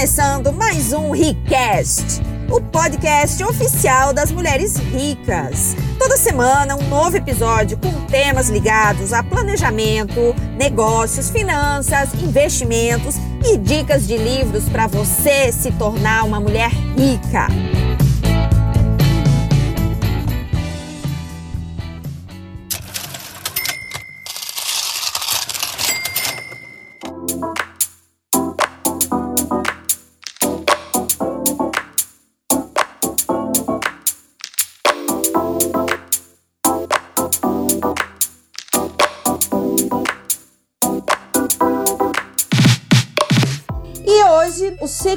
começando mais um Ricast, o podcast oficial das mulheres ricas. Toda semana um novo episódio com temas ligados a planejamento, negócios, finanças, investimentos e dicas de livros para você se tornar uma mulher rica.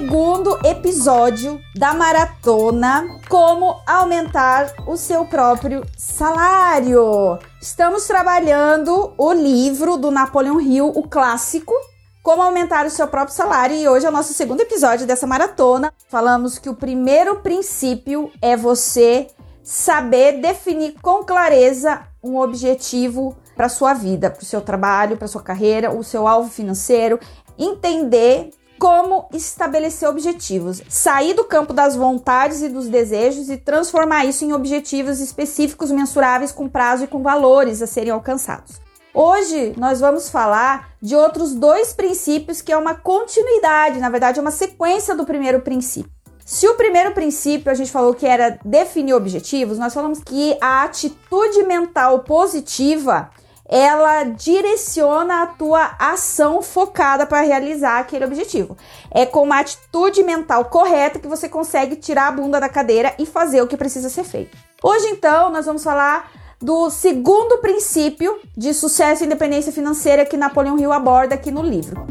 Segundo episódio da maratona Como aumentar o seu próprio salário. Estamos trabalhando o livro do Napoleão Hill, o clássico, Como aumentar o seu próprio salário, e hoje é o nosso segundo episódio dessa maratona. Falamos que o primeiro princípio é você saber definir com clareza um objetivo para sua vida, para o seu trabalho, para sua carreira, o seu alvo financeiro, entender como estabelecer objetivos, sair do campo das vontades e dos desejos e transformar isso em objetivos específicos, mensuráveis, com prazo e com valores a serem alcançados. Hoje nós vamos falar de outros dois princípios que é uma continuidade, na verdade, é uma sequência do primeiro princípio. Se o primeiro princípio a gente falou que era definir objetivos, nós falamos que a atitude mental positiva ela direciona a tua ação focada para realizar aquele objetivo. É com uma atitude mental correta que você consegue tirar a bunda da cadeira e fazer o que precisa ser feito. Hoje, então, nós vamos falar do segundo princípio de sucesso e independência financeira que Napoleão Hill aborda aqui no livro.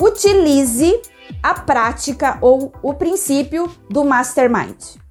Utilize a prática ou o princípio do mastermind.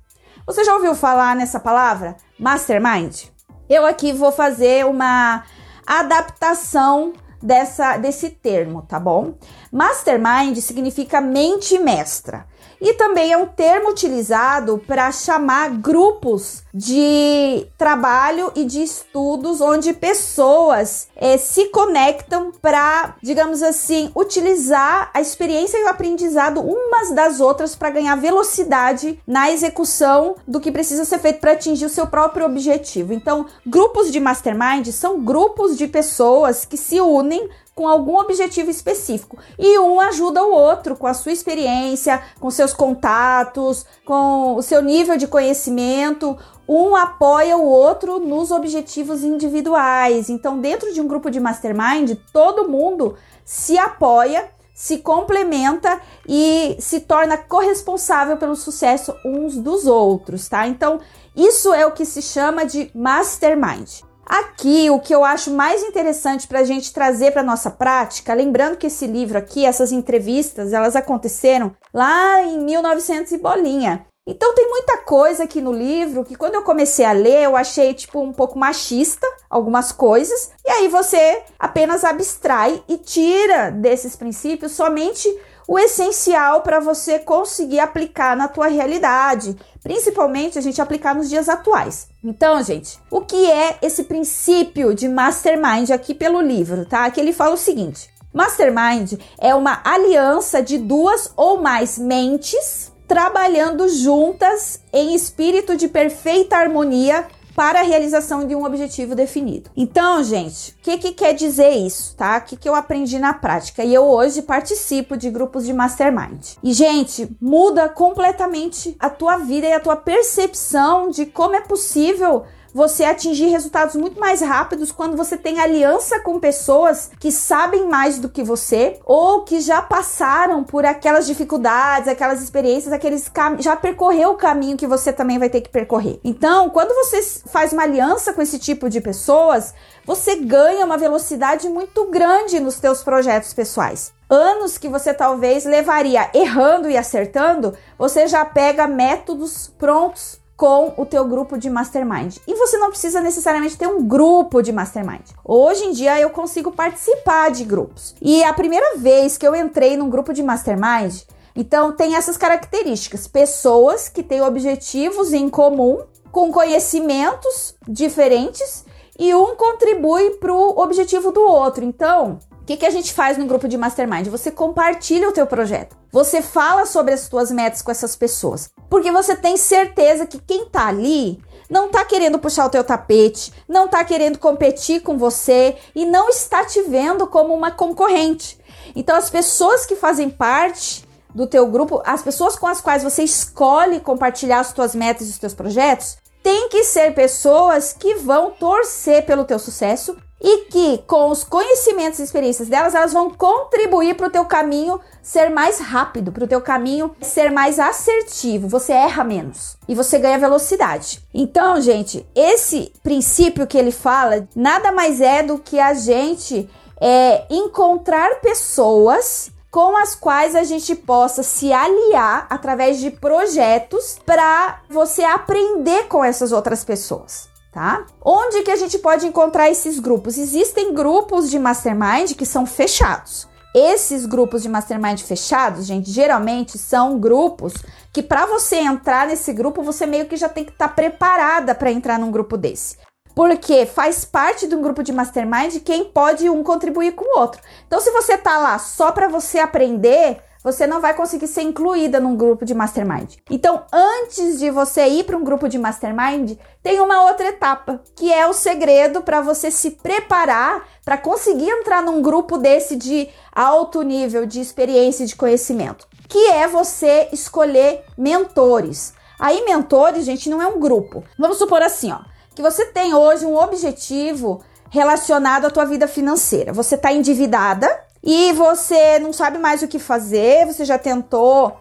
Você já ouviu falar nessa palavra? Mastermind? Eu aqui vou fazer uma adaptação dessa, desse termo, tá bom? Mastermind significa mente mestra e também é um termo utilizado para chamar grupos de trabalho e de estudos onde pessoas é, se conectam para, digamos assim, utilizar a experiência e o aprendizado umas das outras para ganhar velocidade na execução do que precisa ser feito para atingir o seu próprio objetivo. Então, grupos de mastermind são grupos de pessoas que se unem com algum objetivo específico. E um ajuda o outro com a sua experiência, com seus contatos, com o seu nível de conhecimento. Um apoia o outro nos objetivos individuais. Então, dentro de um grupo de mastermind, todo mundo se apoia, se complementa e se torna corresponsável pelo sucesso uns dos outros, tá? Então, isso é o que se chama de mastermind. Aqui, o que eu acho mais interessante para a gente trazer para nossa prática, lembrando que esse livro aqui, essas entrevistas, elas aconteceram lá em 1900 e bolinha. Então tem muita coisa aqui no livro que quando eu comecei a ler, eu achei tipo um pouco machista algumas coisas, e aí você apenas abstrai e tira desses princípios somente o essencial para você conseguir aplicar na tua realidade, principalmente a gente aplicar nos dias atuais. Então, gente, o que é esse princípio de mastermind aqui pelo livro, tá? Que ele fala o seguinte: Mastermind é uma aliança de duas ou mais mentes trabalhando juntas em espírito de perfeita harmonia para a realização de um objetivo definido. Então, gente, o que, que quer dizer isso, tá? O que, que eu aprendi na prática? E eu hoje participo de grupos de mastermind. E, gente, muda completamente a tua vida e a tua percepção de como é possível você atingir resultados muito mais rápidos quando você tem aliança com pessoas que sabem mais do que você ou que já passaram por aquelas dificuldades, aquelas experiências, aqueles já percorreu o caminho que você também vai ter que percorrer. Então, quando você faz uma aliança com esse tipo de pessoas, você ganha uma velocidade muito grande nos teus projetos pessoais anos que você talvez levaria errando e acertando, você já pega métodos prontos com o teu grupo de mastermind. E você não precisa necessariamente ter um grupo de mastermind. Hoje em dia eu consigo participar de grupos. E a primeira vez que eu entrei num grupo de mastermind, então tem essas características: pessoas que têm objetivos em comum, com conhecimentos diferentes e um contribui para o objetivo do outro. Então, o que, que a gente faz no grupo de mastermind? Você compartilha o teu projeto. Você fala sobre as tuas metas com essas pessoas. Porque você tem certeza que quem tá ali não tá querendo puxar o teu tapete, não tá querendo competir com você e não está te vendo como uma concorrente. Então as pessoas que fazem parte do teu grupo, as pessoas com as quais você escolhe compartilhar as tuas metas e os teus projetos, tem que ser pessoas que vão torcer pelo teu sucesso e que com os conhecimentos e experiências delas, elas vão contribuir para o teu caminho ser mais rápido, para o teu caminho ser mais assertivo. Você erra menos e você ganha velocidade. Então, gente, esse princípio que ele fala nada mais é do que a gente é, encontrar pessoas com as quais a gente possa se aliar através de projetos para você aprender com essas outras pessoas tá? Onde que a gente pode encontrar esses grupos? Existem grupos de mastermind que são fechados. Esses grupos de mastermind fechados, gente, geralmente são grupos que para você entrar nesse grupo, você meio que já tem que estar tá preparada para entrar num grupo desse. Porque faz parte de um grupo de mastermind quem pode um contribuir com o outro. Então, se você tá lá só para você aprender, você não vai conseguir ser incluída num grupo de mastermind. Então, antes de você ir para um grupo de mastermind, tem uma outra etapa, que é o segredo para você se preparar para conseguir entrar num grupo desse de alto nível de experiência e de conhecimento, que é você escolher mentores. Aí, mentores, gente, não é um grupo. Vamos supor assim, ó, que você tem hoje um objetivo relacionado à tua vida financeira. Você está endividada e você não sabe mais o que fazer, você já tentou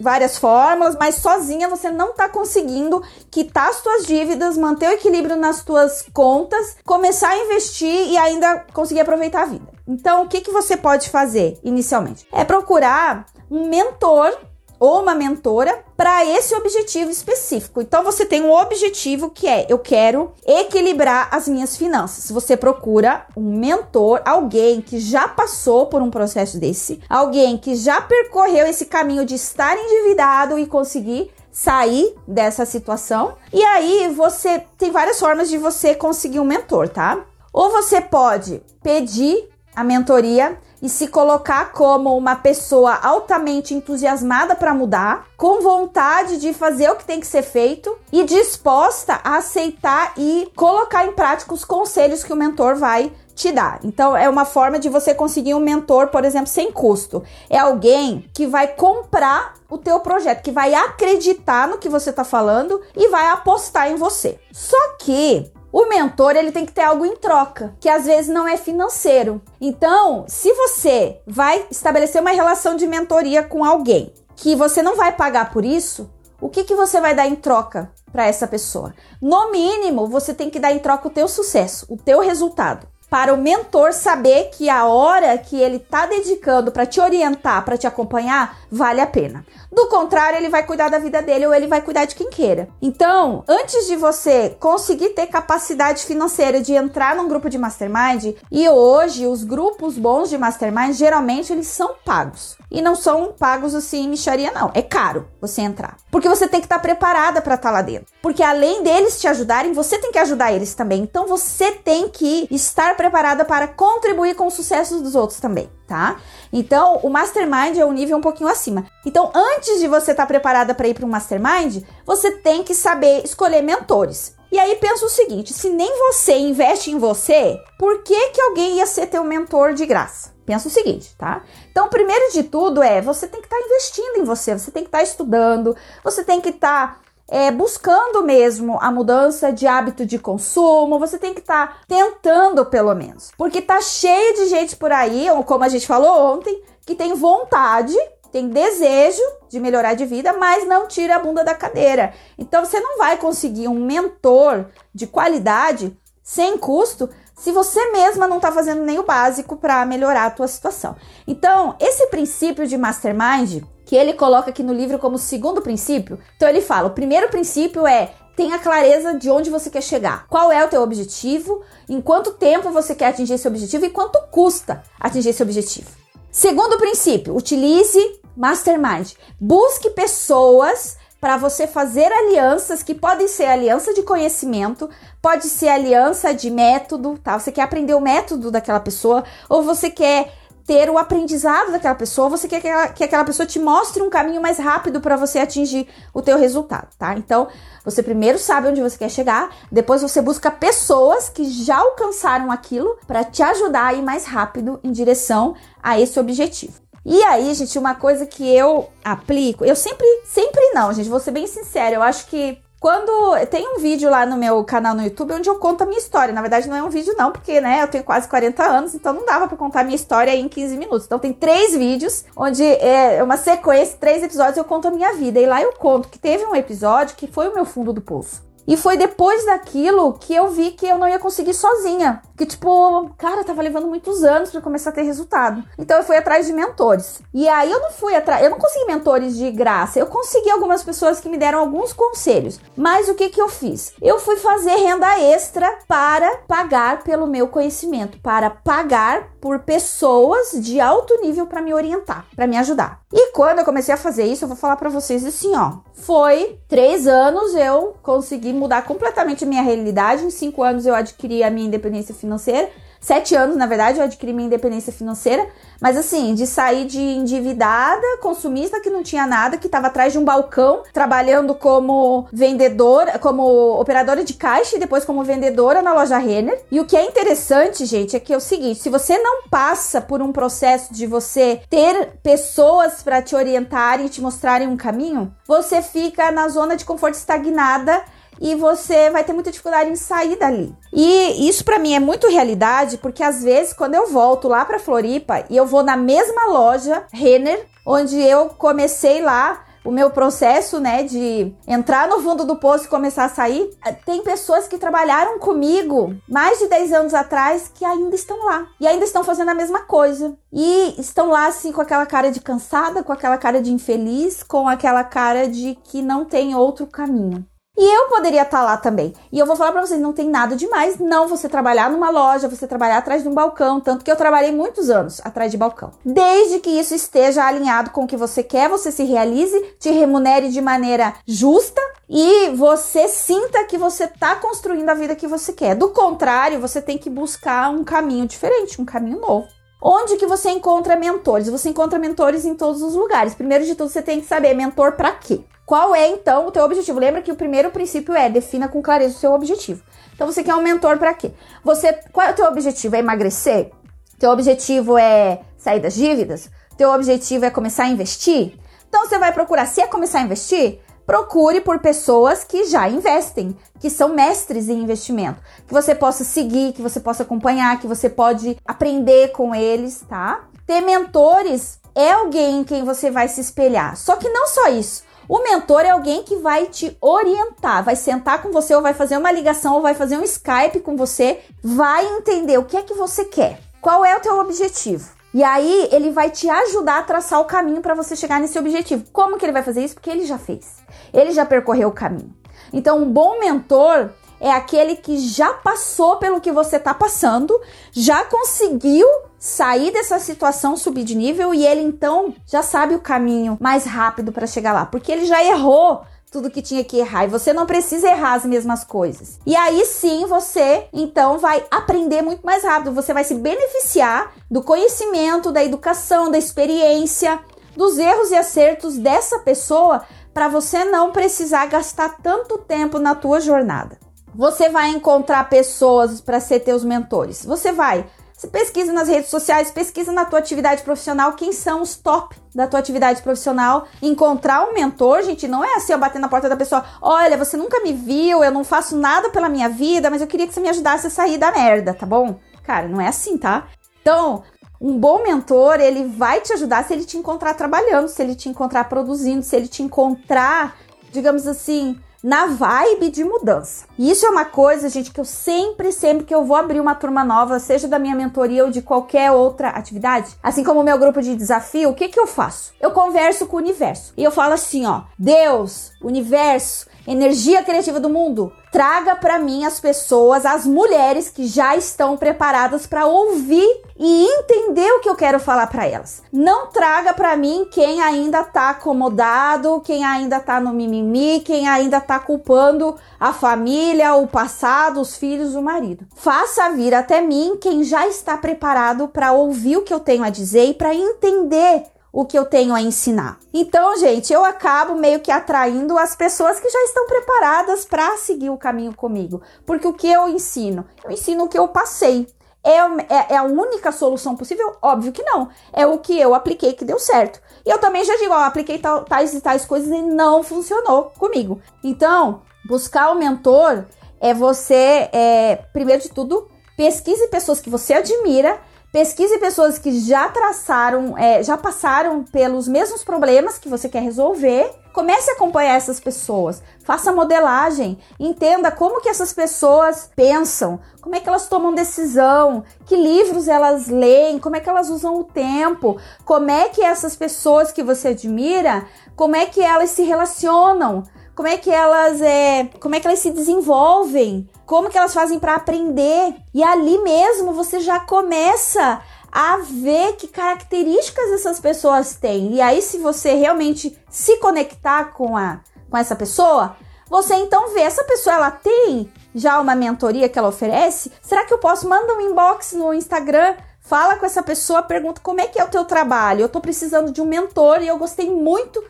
várias fórmulas, mas sozinha você não tá conseguindo quitar as tuas dívidas, manter o equilíbrio nas tuas contas, começar a investir e ainda conseguir aproveitar a vida. Então, o que, que você pode fazer inicialmente? É procurar um mentor ou uma mentora para esse objetivo específico. Então você tem um objetivo que é eu quero equilibrar as minhas finanças. Você procura um mentor, alguém que já passou por um processo desse, alguém que já percorreu esse caminho de estar endividado e conseguir sair dessa situação. E aí você tem várias formas de você conseguir um mentor, tá? Ou você pode pedir a mentoria e se colocar como uma pessoa altamente entusiasmada para mudar, com vontade de fazer o que tem que ser feito e disposta a aceitar e colocar em prática os conselhos que o mentor vai te dar. Então é uma forma de você conseguir um mentor, por exemplo, sem custo. É alguém que vai comprar o teu projeto, que vai acreditar no que você está falando e vai apostar em você. Só que o mentor ele tem que ter algo em troca, que às vezes não é financeiro. Então, se você vai estabelecer uma relação de mentoria com alguém que você não vai pagar por isso, o que, que você vai dar em troca para essa pessoa? No mínimo, você tem que dar em troca o teu sucesso, o teu resultado para o mentor saber que a hora que ele está dedicando para te orientar, para te acompanhar, vale a pena. Do contrário, ele vai cuidar da vida dele ou ele vai cuidar de quem queira. Então, antes de você conseguir ter capacidade financeira de entrar num grupo de mastermind, e hoje os grupos bons de mastermind geralmente eles são pagos. E não são pagos assim, micharia, não. É caro você entrar. Porque você tem que estar tá preparada para estar tá lá dentro. Porque além deles te ajudarem, você tem que ajudar eles também. Então você tem que estar preparada para contribuir com o sucesso dos outros também, tá? Então, o mastermind é um nível um pouquinho acima. Então, antes de você estar tá preparada para ir para um mastermind, você tem que saber escolher mentores. E aí pensa o seguinte, se nem você investe em você, por que que alguém ia ser teu mentor de graça? Pensa o seguinte, tá? Então, primeiro de tudo é você tem que estar tá investindo em você, você tem que estar tá estudando, você tem que estar tá, é, buscando mesmo a mudança de hábito de consumo, você tem que estar tá tentando pelo menos. Porque tá cheio de gente por aí, ou como a gente falou ontem, que tem vontade, tem desejo de melhorar de vida, mas não tira a bunda da cadeira. Então você não vai conseguir um mentor de qualidade sem custo se você mesma não está fazendo nem o básico para melhorar a tua situação. Então, esse princípio de mastermind, que ele coloca aqui no livro como segundo princípio, então ele fala: o primeiro princípio é tenha clareza de onde você quer chegar. Qual é o teu objetivo? Em quanto tempo você quer atingir esse objetivo e quanto custa atingir esse objetivo? Segundo princípio, utilize mastermind. Busque pessoas para você fazer alianças que podem ser aliança de conhecimento, pode ser aliança de método, tá? Você quer aprender o método daquela pessoa ou você quer ter o aprendizado daquela pessoa, você quer que aquela, que aquela pessoa te mostre um caminho mais rápido para você atingir o teu resultado, tá? Então, você primeiro sabe onde você quer chegar, depois você busca pessoas que já alcançaram aquilo para te ajudar a ir mais rápido em direção a esse objetivo. E aí, gente, uma coisa que eu aplico, eu sempre, sempre não, gente, vou ser bem sincera, eu acho que quando tem um vídeo lá no meu canal no YouTube onde eu conto a minha história. Na verdade, não é um vídeo, não, porque né, eu tenho quase 40 anos, então não dava para contar a minha história em 15 minutos. Então tem três vídeos onde é uma sequência, três episódios eu conto a minha vida. E lá eu conto que teve um episódio que foi o meu fundo do poço. E foi depois daquilo que eu vi que eu não ia conseguir sozinha. Que, tipo, cara, tava levando muitos anos para começar a ter resultado. Então eu fui atrás de mentores. E aí eu não fui atrás, eu não consegui mentores de graça. Eu consegui algumas pessoas que me deram alguns conselhos. Mas o que que eu fiz? Eu fui fazer renda extra para pagar pelo meu conhecimento, para pagar por pessoas de alto nível para me orientar, para me ajudar. E quando eu comecei a fazer isso, eu vou falar para vocês assim, ó. Foi três anos eu consegui mudar completamente a minha realidade. Em cinco anos eu adquiri a minha independência financeira sete anos, na verdade, eu adquiri minha independência financeira, mas assim, de sair de endividada, consumista que não tinha nada, que estava atrás de um balcão, trabalhando como vendedora, como operadora de caixa e depois como vendedora na loja Renner. E o que é interessante, gente, é que é o seguinte: se você não passa por um processo de você ter pessoas para te orientarem e te mostrarem um caminho, você fica na zona de conforto estagnada e você vai ter muita dificuldade em sair dali. E isso para mim é muito realidade, porque às vezes quando eu volto lá para Floripa e eu vou na mesma loja Renner, onde eu comecei lá o meu processo, né, de entrar no fundo do poço e começar a sair, tem pessoas que trabalharam comigo mais de 10 anos atrás que ainda estão lá e ainda estão fazendo a mesma coisa. E estão lá assim com aquela cara de cansada, com aquela cara de infeliz, com aquela cara de que não tem outro caminho. E eu poderia estar tá lá também. E eu vou falar para vocês, não tem nada demais não você trabalhar numa loja, você trabalhar atrás de um balcão, tanto que eu trabalhei muitos anos atrás de balcão. Desde que isso esteja alinhado com o que você quer, você se realize, te remunere de maneira justa e você sinta que você está construindo a vida que você quer. Do contrário, você tem que buscar um caminho diferente, um caminho novo. Onde que você encontra mentores? Você encontra mentores em todos os lugares. Primeiro de tudo, você tem que saber mentor para quê? Qual é então o teu objetivo? Lembra que o primeiro princípio é defina com clareza o seu objetivo. Então você quer um mentor para quê? Você, qual é o teu objetivo? É emagrecer? Teu objetivo é sair das dívidas? Teu objetivo é começar a investir? Então você vai procurar, se é começar a investir, procure por pessoas que já investem, que são mestres em investimento, que você possa seguir, que você possa acompanhar, que você pode aprender com eles, tá? Ter mentores é alguém em quem você vai se espelhar. Só que não só isso. O mentor é alguém que vai te orientar, vai sentar com você ou vai fazer uma ligação ou vai fazer um Skype com você, vai entender o que é que você quer, qual é o teu objetivo. E aí ele vai te ajudar a traçar o caminho para você chegar nesse objetivo. Como que ele vai fazer isso? Porque ele já fez. Ele já percorreu o caminho. Então, um bom mentor é aquele que já passou pelo que você está passando, já conseguiu sair dessa situação, subir de nível e ele então já sabe o caminho mais rápido para chegar lá, porque ele já errou tudo que tinha que errar e você não precisa errar as mesmas coisas. E aí sim você então vai aprender muito mais rápido, você vai se beneficiar do conhecimento, da educação, da experiência, dos erros e acertos dessa pessoa para você não precisar gastar tanto tempo na tua jornada. Você vai encontrar pessoas para ser teus mentores. Você vai. Você pesquisa nas redes sociais, pesquisa na tua atividade profissional quem são os top da tua atividade profissional. Encontrar um mentor, gente, não é assim, eu bater na porta da pessoa, olha, você nunca me viu, eu não faço nada pela minha vida, mas eu queria que você me ajudasse a sair da merda, tá bom? Cara, não é assim, tá? Então, um bom mentor, ele vai te ajudar se ele te encontrar trabalhando, se ele te encontrar produzindo, se ele te encontrar, digamos assim, na vibe de mudança. Isso é uma coisa, gente, que eu sempre, sempre que eu vou abrir uma turma nova, seja da minha mentoria ou de qualquer outra atividade, assim como o meu grupo de desafio, o que que eu faço? Eu converso com o universo. E eu falo assim, ó: Deus, universo, energia criativa do mundo, traga para mim as pessoas, as mulheres que já estão preparadas para ouvir e entender o que eu quero falar para elas. Não traga para mim quem ainda tá acomodado, quem ainda tá no mimimi, quem ainda tá culpando a família, o passado, os filhos, o marido. Faça vir até mim quem já está preparado para ouvir o que eu tenho a dizer e para entender o que eu tenho a ensinar. Então, gente, eu acabo meio que atraindo as pessoas que já estão preparadas para seguir o caminho comigo. Porque o que eu ensino? Eu ensino o que eu passei. É, é, é, a única solução possível? Óbvio que não. É o que eu apliquei que deu certo. E eu também já digo, ó, apliquei tais e tais coisas e não funcionou comigo. Então, buscar o mentor é você, é, primeiro de tudo, pesquise pessoas que você admira Pesquise pessoas que já traçaram, é, já passaram pelos mesmos problemas que você quer resolver. Comece a acompanhar essas pessoas, faça modelagem, entenda como que essas pessoas pensam, como é que elas tomam decisão, que livros elas leem, como é que elas usam o tempo, como é que essas pessoas que você admira, como é que elas se relacionam, como é que elas é, como é que elas se desenvolvem, como que elas fazem para aprender. E ali mesmo você já começa a ver que características essas pessoas têm. E aí se você realmente se conectar com a com essa pessoa, você então vê essa pessoa ela tem já uma mentoria que ela oferece? Será que eu posso mandar um inbox no Instagram? Fala com essa pessoa, pergunta como é que é o teu trabalho. Eu tô precisando de um mentor e eu gostei muito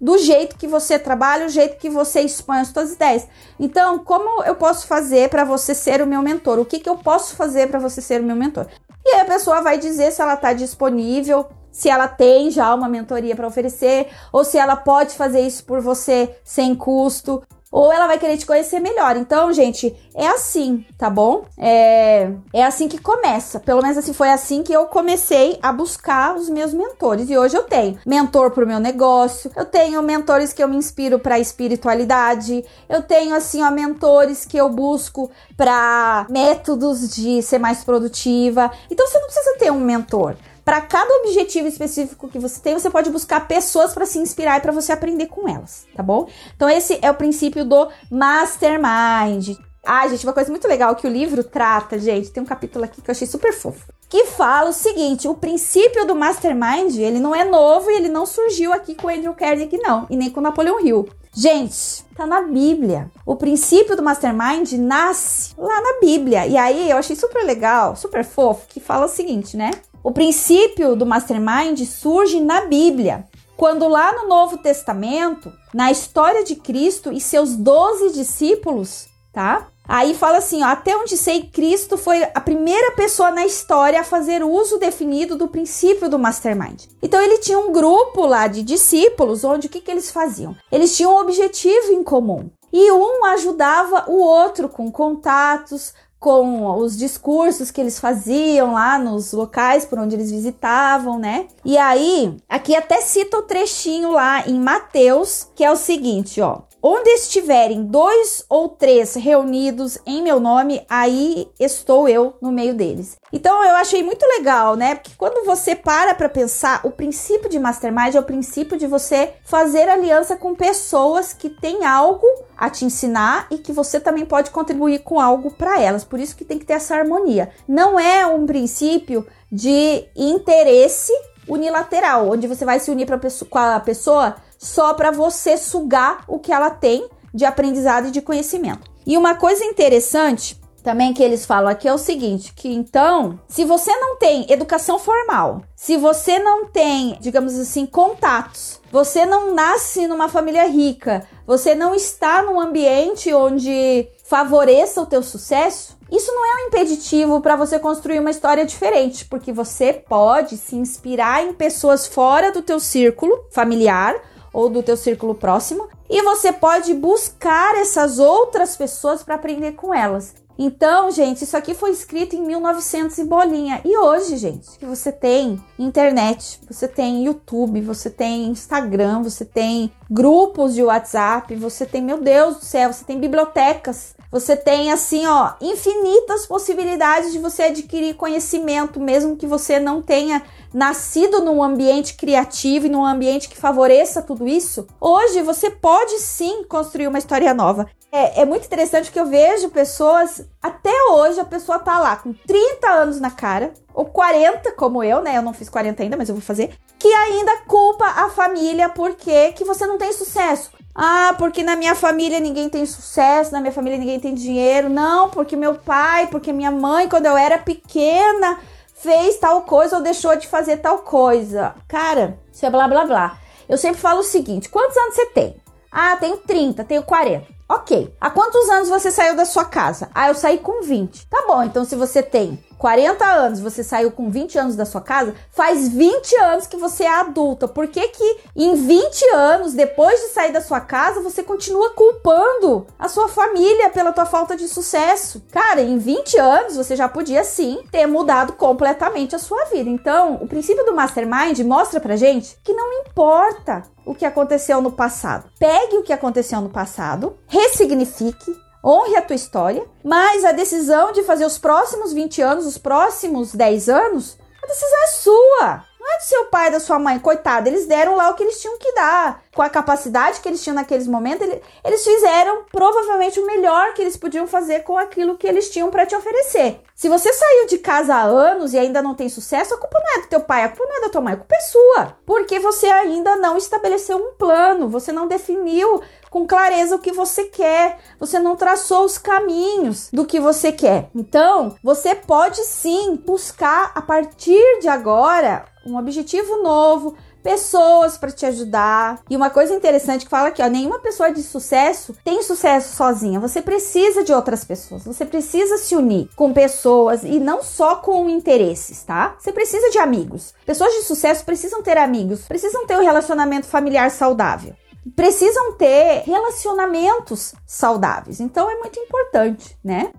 do jeito que você trabalha, o jeito que você expõe as suas ideias. Então, como eu posso fazer para você ser o meu mentor? O que, que eu posso fazer para você ser o meu mentor? E aí a pessoa vai dizer se ela está disponível, se ela tem já uma mentoria para oferecer, ou se ela pode fazer isso por você sem custo ou ela vai querer te conhecer melhor. Então, gente, é assim, tá bom? É, é assim que começa. Pelo menos assim foi assim que eu comecei a buscar os meus mentores. E hoje eu tenho mentor pro meu negócio, eu tenho mentores que eu me inspiro para espiritualidade, eu tenho assim, ó, mentores que eu busco para métodos de ser mais produtiva. Então você não precisa ter um mentor. Para cada objetivo específico que você tem, você pode buscar pessoas para se inspirar e para você aprender com elas, tá bom? Então esse é o princípio do mastermind. Ah, gente, uma coisa muito legal que o livro trata, gente, tem um capítulo aqui que eu achei super fofo, que fala o seguinte, o princípio do mastermind, ele não é novo e ele não surgiu aqui com o Andrew Carnegie não, e nem com Napoleão Hill. Gente, tá na Bíblia. O princípio do mastermind nasce lá na Bíblia. E aí eu achei super legal, super fofo, que fala o seguinte, né? O princípio do mastermind surge na Bíblia, quando lá no Novo Testamento, na história de Cristo e seus doze discípulos, tá? Aí fala assim, ó, até onde sei, Cristo foi a primeira pessoa na história a fazer uso definido do princípio do mastermind. Então ele tinha um grupo lá de discípulos, onde o que, que eles faziam? Eles tinham um objetivo em comum. E um ajudava o outro com contatos, com os discursos que eles faziam lá nos locais por onde eles visitavam, né? E aí, aqui até cita o trechinho lá em Mateus, que é o seguinte, ó: Onde estiverem dois ou três reunidos em meu nome, aí estou eu no meio deles. Então eu achei muito legal, né? Porque quando você para para pensar, o princípio de mastermind é o princípio de você fazer aliança com pessoas que têm algo a te ensinar e que você também pode contribuir com algo para elas. Por isso que tem que ter essa harmonia. Não é um princípio de interesse unilateral, onde você vai se unir pra com a pessoa só para você sugar o que ela tem de aprendizado e de conhecimento. E uma coisa interessante também que eles falam aqui é o seguinte, que então, se você não tem educação formal, se você não tem, digamos assim, contatos, você não nasce numa família rica, você não está num ambiente onde favoreça o teu sucesso, isso não é um impeditivo para você construir uma história diferente, porque você pode se inspirar em pessoas fora do teu círculo familiar ou do teu círculo próximo, e você pode buscar essas outras pessoas para aprender com elas. Então, gente, isso aqui foi escrito em 1900 e bolinha. E hoje, gente, que você tem internet, você tem YouTube, você tem Instagram, você tem grupos de WhatsApp, você tem, meu Deus do céu, você tem bibliotecas você tem assim, ó, infinitas possibilidades de você adquirir conhecimento, mesmo que você não tenha nascido num ambiente criativo e num ambiente que favoreça tudo isso. Hoje você pode sim construir uma história nova. É, é muito interessante que eu vejo pessoas, até hoje a pessoa tá lá com 30 anos na cara, ou 40, como eu, né? Eu não fiz 40 ainda, mas eu vou fazer. Que ainda culpa a família porque que você não tem sucesso. Ah, porque na minha família ninguém tem sucesso, na minha família ninguém tem dinheiro. Não, porque meu pai, porque minha mãe, quando eu era pequena, fez tal coisa ou deixou de fazer tal coisa. Cara, isso é blá blá blá. Eu sempre falo o seguinte: quantos anos você tem? Ah, tenho 30, tenho 40. Ok. Há quantos anos você saiu da sua casa? Ah, eu saí com 20. Tá bom, então se você tem 40 anos, você saiu com 20 anos da sua casa, faz 20 anos que você é adulta. Por que que em 20 anos, depois de sair da sua casa, você continua culpando a sua família pela tua falta de sucesso? Cara, em 20 anos você já podia sim ter mudado completamente a sua vida. Então, o princípio do Mastermind mostra pra gente que não importa o que aconteceu no passado. Pegue o que aconteceu no passado, ressignifique, honre a tua história, mas a decisão de fazer os próximos 20 anos, os próximos 10 anos, a decisão é sua. Não é do seu pai, da sua mãe, coitado. Eles deram lá o que eles tinham que dar. Com a capacidade que eles tinham naqueles momentos, eles, fizeram provavelmente o melhor que eles podiam fazer com aquilo que eles tinham para te oferecer. Se você saiu de casa há anos e ainda não tem sucesso, a culpa não é do teu pai, a culpa não é da tua mãe, a culpa é sua. Porque você ainda não estabeleceu um plano, você não definiu com clareza o que você quer, você não traçou os caminhos do que você quer. Então, você pode sim buscar a partir de agora um objetivo novo, pessoas para te ajudar. E uma coisa interessante que fala aqui, ó, nenhuma pessoa de sucesso tem sucesso sozinha. Você precisa de outras pessoas. Você precisa se unir com pessoas e não só com interesses, tá? Você precisa de amigos. Pessoas de sucesso precisam ter amigos, precisam ter um relacionamento familiar saudável precisam ter relacionamentos saudáveis. Então é muito importante, né?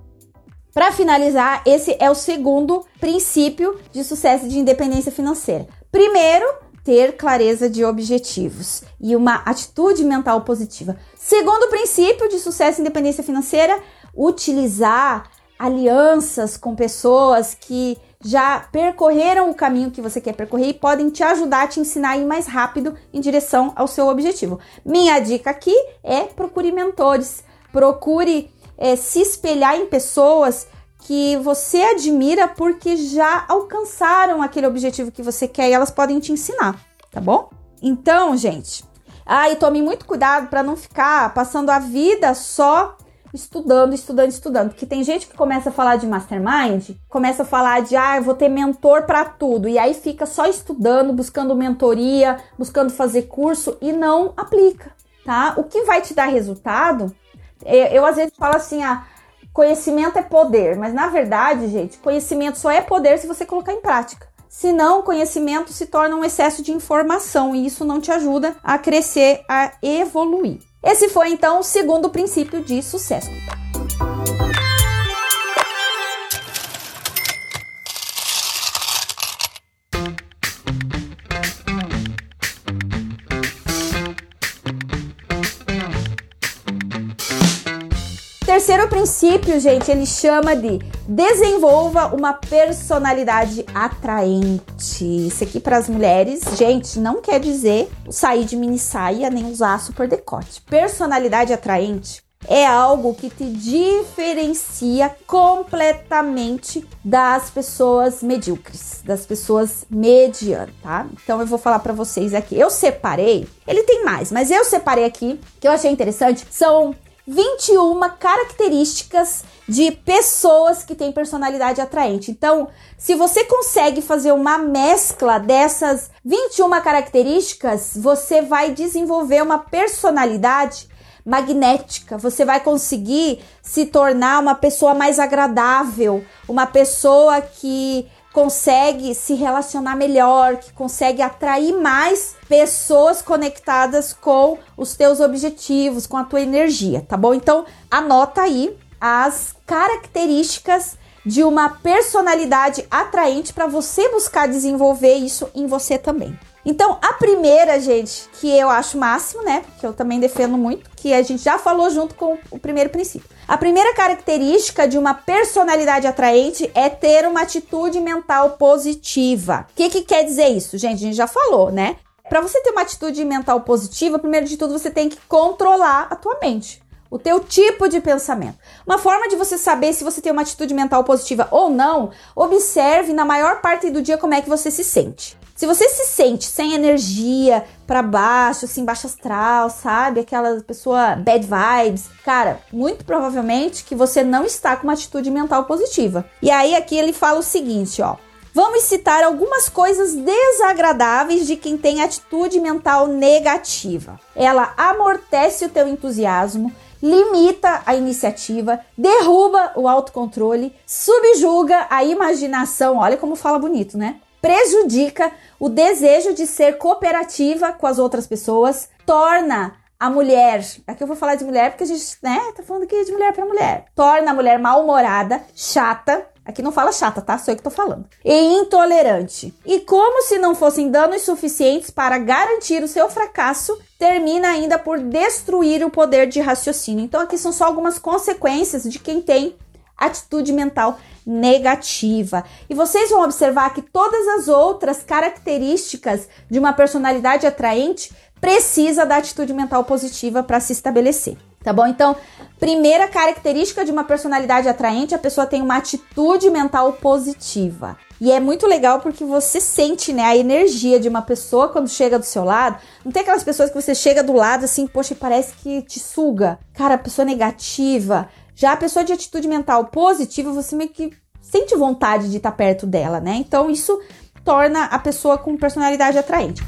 Para finalizar, esse é o segundo princípio de sucesso de independência financeira. Primeiro, ter clareza de objetivos e uma atitude mental positiva. Segundo princípio de sucesso e independência financeira, utilizar alianças com pessoas que já percorreram o caminho que você quer percorrer e podem te ajudar a te ensinar a ir mais rápido em direção ao seu objetivo. Minha dica aqui é procure mentores, procure é, se espelhar em pessoas que você admira porque já alcançaram aquele objetivo que você quer e elas podem te ensinar, tá bom? Então, gente, aí ah, tome muito cuidado para não ficar passando a vida só estudando, estudando, estudando. Porque tem gente que começa a falar de mastermind, começa a falar de, ah, eu vou ter mentor para tudo. E aí fica só estudando, buscando mentoria, buscando fazer curso e não aplica, tá? O que vai te dar resultado, é, eu às vezes falo assim, ah, conhecimento é poder. Mas na verdade, gente, conhecimento só é poder se você colocar em prática. Senão, conhecimento se torna um excesso de informação e isso não te ajuda a crescer, a evoluir. Esse foi então o segundo princípio de sucesso. Terceiro princípio, gente, ele chama de desenvolva uma personalidade atraente. Isso aqui para as mulheres, gente, não quer dizer sair de mini saia nem usar super decote. Personalidade atraente é algo que te diferencia completamente das pessoas medíocres, das pessoas medianas, tá? Então eu vou falar para vocês aqui. Eu separei, ele tem mais, mas eu separei aqui que eu achei interessante, são 21 características de pessoas que têm personalidade atraente. Então, se você consegue fazer uma mescla dessas 21 características, você vai desenvolver uma personalidade magnética. Você vai conseguir se tornar uma pessoa mais agradável, uma pessoa que consegue se relacionar melhor, que consegue atrair mais pessoas conectadas com os teus objetivos, com a tua energia, tá bom? Então, anota aí as características de uma personalidade atraente para você buscar desenvolver isso em você também. Então, a primeira, gente, que eu acho máximo, né? Que eu também defendo muito, que a gente já falou junto com o primeiro princípio. A primeira característica de uma personalidade atraente é ter uma atitude mental positiva. O que, que quer dizer isso? Gente, a gente já falou, né? Para você ter uma atitude mental positiva, primeiro de tudo você tem que controlar a tua mente o teu tipo de pensamento. Uma forma de você saber se você tem uma atitude mental positiva ou não, observe na maior parte do dia como é que você se sente. Se você se sente sem energia, para baixo, assim, baixo astral, sabe? Aquela pessoa bad vibes, cara, muito provavelmente que você não está com uma atitude mental positiva. E aí aqui ele fala o seguinte, ó: Vamos citar algumas coisas desagradáveis de quem tem atitude mental negativa. Ela amortece o teu entusiasmo, limita a iniciativa, derruba o autocontrole, subjuga a imaginação. Olha como fala bonito, né? Prejudica o desejo de ser cooperativa com as outras pessoas, torna a mulher, aqui eu vou falar de mulher porque a gente, né, tá falando aqui de mulher para mulher, torna a mulher mal-humorada, chata, Aqui não fala chata, tá? Sou eu que tô falando. E intolerante. E como se não fossem danos suficientes para garantir o seu fracasso, termina ainda por destruir o poder de raciocínio. Então aqui são só algumas consequências de quem tem atitude mental negativa. E vocês vão observar que todas as outras características de uma personalidade atraente precisa da atitude mental positiva para se estabelecer. Tá bom? Então, primeira característica de uma personalidade atraente, a pessoa tem uma atitude mental positiva. E é muito legal porque você sente, né, a energia de uma pessoa quando chega do seu lado. Não tem aquelas pessoas que você chega do lado assim, poxa, parece que te suga. Cara, pessoa negativa. Já a pessoa de atitude mental positiva, você meio que sente vontade de estar perto dela, né? Então isso torna a pessoa com personalidade atraente.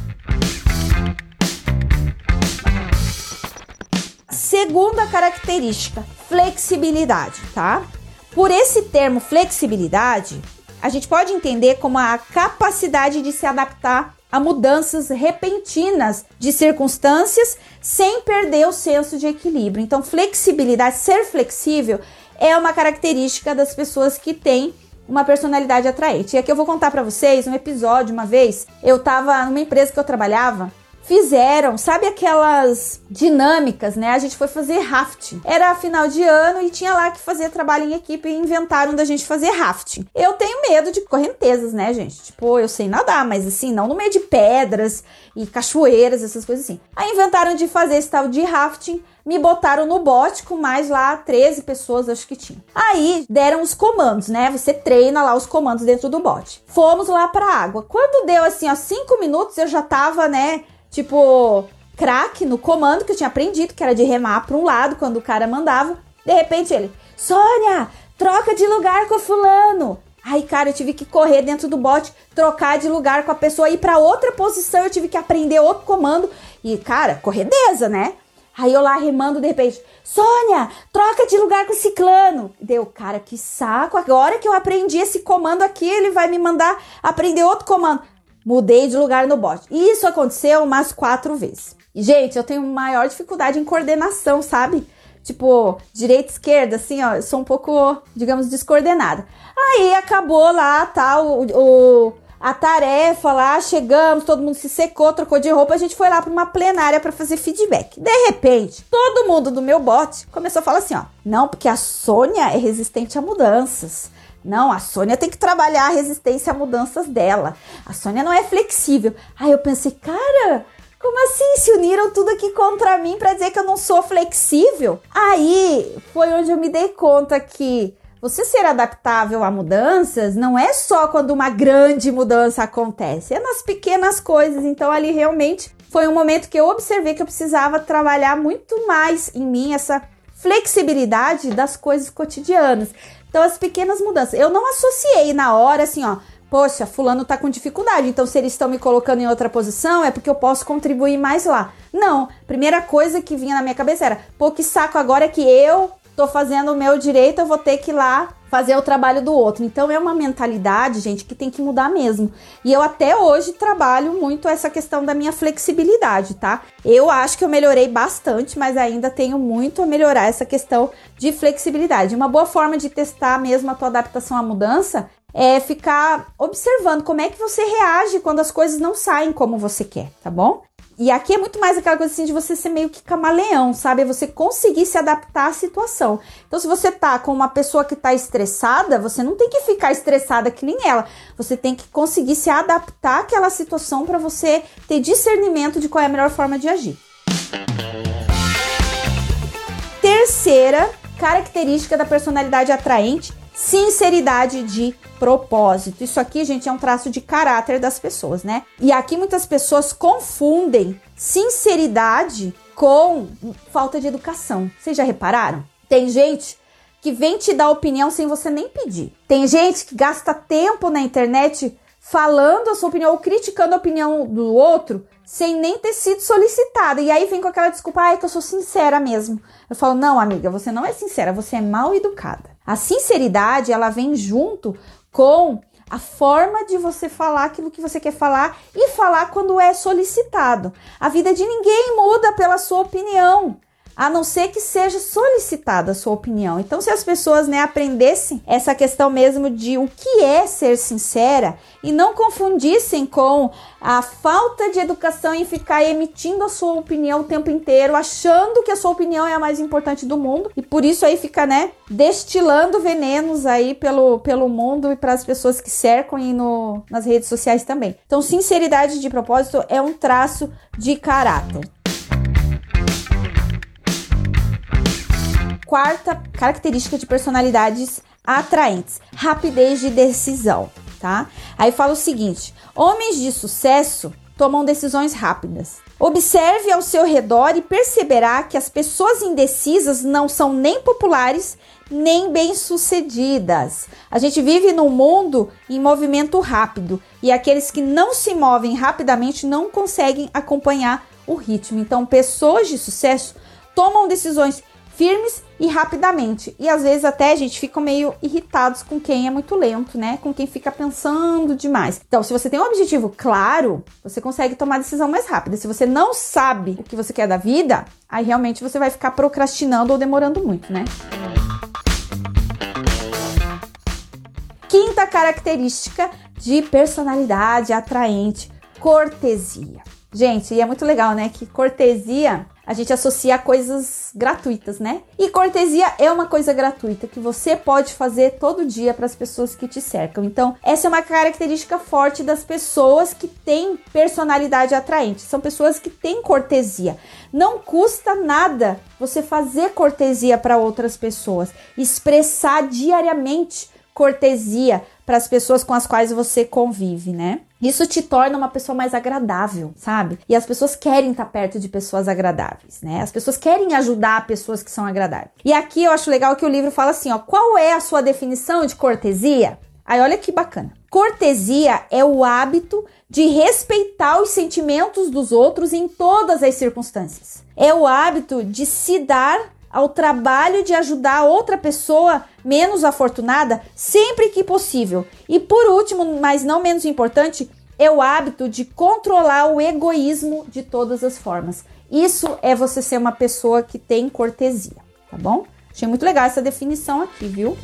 Segunda característica, flexibilidade, tá? Por esse termo flexibilidade, a gente pode entender como a capacidade de se adaptar a mudanças repentinas de circunstâncias sem perder o senso de equilíbrio. Então, flexibilidade, ser flexível é uma característica das pessoas que têm uma personalidade atraente. E aqui eu vou contar para vocês um episódio, uma vez, eu tava numa empresa que eu trabalhava fizeram, sabe aquelas dinâmicas, né? A gente foi fazer rafting. Era final de ano e tinha lá que fazer trabalho em equipe e inventaram da gente fazer rafting. Eu tenho medo de correntezas, né, gente? Tipo, eu sei nadar, mas assim, não no meio de pedras e cachoeiras, essas coisas assim. Aí inventaram de fazer esse tal de rafting me botaram no bote com mais lá 13 pessoas, acho que tinha. Aí deram os comandos, né? Você treina lá os comandos dentro do bote. Fomos lá pra água. Quando deu assim, ó, 5 minutos, eu já tava, né, tipo, craque no comando que eu tinha aprendido, que era de remar para um lado quando o cara mandava. De repente ele, Sônia, troca de lugar com o fulano. Aí, cara, eu tive que correr dentro do bote, trocar de lugar com a pessoa, ir para outra posição, eu tive que aprender outro comando. E, cara, corredeza, né? Aí eu lá remando, de repente, Sônia, troca de lugar com o ciclano. Deu, cara, que saco. Agora que eu aprendi esse comando aqui, ele vai me mandar aprender outro comando. Mudei de lugar no bote. Isso aconteceu umas quatro vezes. Gente, eu tenho maior dificuldade em coordenação, sabe? Tipo, direita, esquerda, assim, ó, eu sou um pouco, digamos, descoordenada. Aí acabou lá, tá, o, o a tarefa lá, chegamos, todo mundo se secou, trocou de roupa, a gente foi lá para uma plenária para fazer feedback. De repente, todo mundo do meu bot começou a falar assim, ó: "Não, porque a Sônia é resistente a mudanças. Não, a Sônia tem que trabalhar a resistência a mudanças dela. A Sônia não é flexível. Aí eu pensei, cara, como assim? Se uniram tudo aqui contra mim para dizer que eu não sou flexível? Aí foi onde eu me dei conta que você ser adaptável a mudanças não é só quando uma grande mudança acontece, é nas pequenas coisas. Então, ali realmente foi um momento que eu observei que eu precisava trabalhar muito mais em mim essa flexibilidade das coisas cotidianas. Então, as pequenas mudanças. Eu não associei na hora assim, ó. Poxa, fulano tá com dificuldade, então se eles estão me colocando em outra posição é porque eu posso contribuir mais lá. Não, primeira coisa que vinha na minha cabeça era, pô, que saco agora que eu tô fazendo o meu direito, eu vou ter que ir lá fazer o trabalho do outro. Então é uma mentalidade, gente, que tem que mudar mesmo. E eu até hoje trabalho muito essa questão da minha flexibilidade, tá? Eu acho que eu melhorei bastante, mas ainda tenho muito a melhorar essa questão de flexibilidade. Uma boa forma de testar mesmo a tua adaptação à mudança é ficar observando como é que você reage quando as coisas não saem como você quer, tá bom? E aqui é muito mais aquela coisa assim de você ser meio que camaleão, sabe? É você conseguir se adaptar à situação. Então, se você tá com uma pessoa que tá estressada, você não tem que ficar estressada que nem ela. Você tem que conseguir se adaptar àquela situação para você ter discernimento de qual é a melhor forma de agir. Terceira característica da personalidade atraente sinceridade de propósito. Isso aqui, gente, é um traço de caráter das pessoas, né? E aqui muitas pessoas confundem sinceridade com falta de educação. Vocês já repararam? Tem gente que vem te dar opinião sem você nem pedir. Tem gente que gasta tempo na internet falando a sua opinião ou criticando a opinião do outro sem nem ter sido solicitada. E aí vem com aquela desculpa, ai, que eu sou sincera mesmo. Eu falo, não, amiga, você não é sincera, você é mal educada. A sinceridade, ela vem junto com a forma de você falar aquilo que você quer falar e falar quando é solicitado. A vida de ninguém muda pela sua opinião a não ser que seja solicitada a sua opinião. Então, se as pessoas né, aprendessem essa questão mesmo de o que é ser sincera e não confundissem com a falta de educação em ficar emitindo a sua opinião o tempo inteiro, achando que a sua opinião é a mais importante do mundo e por isso aí fica, né, destilando venenos aí pelo, pelo mundo e para as pessoas que cercam e no, nas redes sociais também. Então, sinceridade de propósito é um traço de caráter. Quarta característica de personalidades atraentes: rapidez de decisão, tá? Aí fala o seguinte: homens de sucesso tomam decisões rápidas. Observe ao seu redor e perceberá que as pessoas indecisas não são nem populares nem bem-sucedidas. A gente vive num mundo em movimento rápido e aqueles que não se movem rapidamente não conseguem acompanhar o ritmo. Então, pessoas de sucesso tomam decisões firmes e rapidamente. E às vezes até a gente fica meio irritados com quem é muito lento, né? Com quem fica pensando demais. Então, se você tem um objetivo claro, você consegue tomar decisão mais rápida. Se você não sabe o que você quer da vida, aí realmente você vai ficar procrastinando ou demorando muito, né? Quinta característica de personalidade atraente: cortesia. Gente, e é muito legal, né? Que cortesia a gente associa a coisas gratuitas, né? E cortesia é uma coisa gratuita que você pode fazer todo dia para as pessoas que te cercam. Então, essa é uma característica forte das pessoas que têm personalidade atraente. São pessoas que têm cortesia. Não custa nada você fazer cortesia para outras pessoas, expressar diariamente cortesia para as pessoas com as quais você convive, né? Isso te torna uma pessoa mais agradável, sabe? E as pessoas querem estar perto de pessoas agradáveis, né? As pessoas querem ajudar pessoas que são agradáveis. E aqui eu acho legal que o livro fala assim, ó, qual é a sua definição de cortesia? Aí olha que bacana. Cortesia é o hábito de respeitar os sentimentos dos outros em todas as circunstâncias. É o hábito de se dar ao trabalho de ajudar outra pessoa menos afortunada sempre que possível. E por último, mas não menos importante, é o hábito de controlar o egoísmo de todas as formas. Isso é você ser uma pessoa que tem cortesia, tá bom? Achei muito legal essa definição aqui, viu?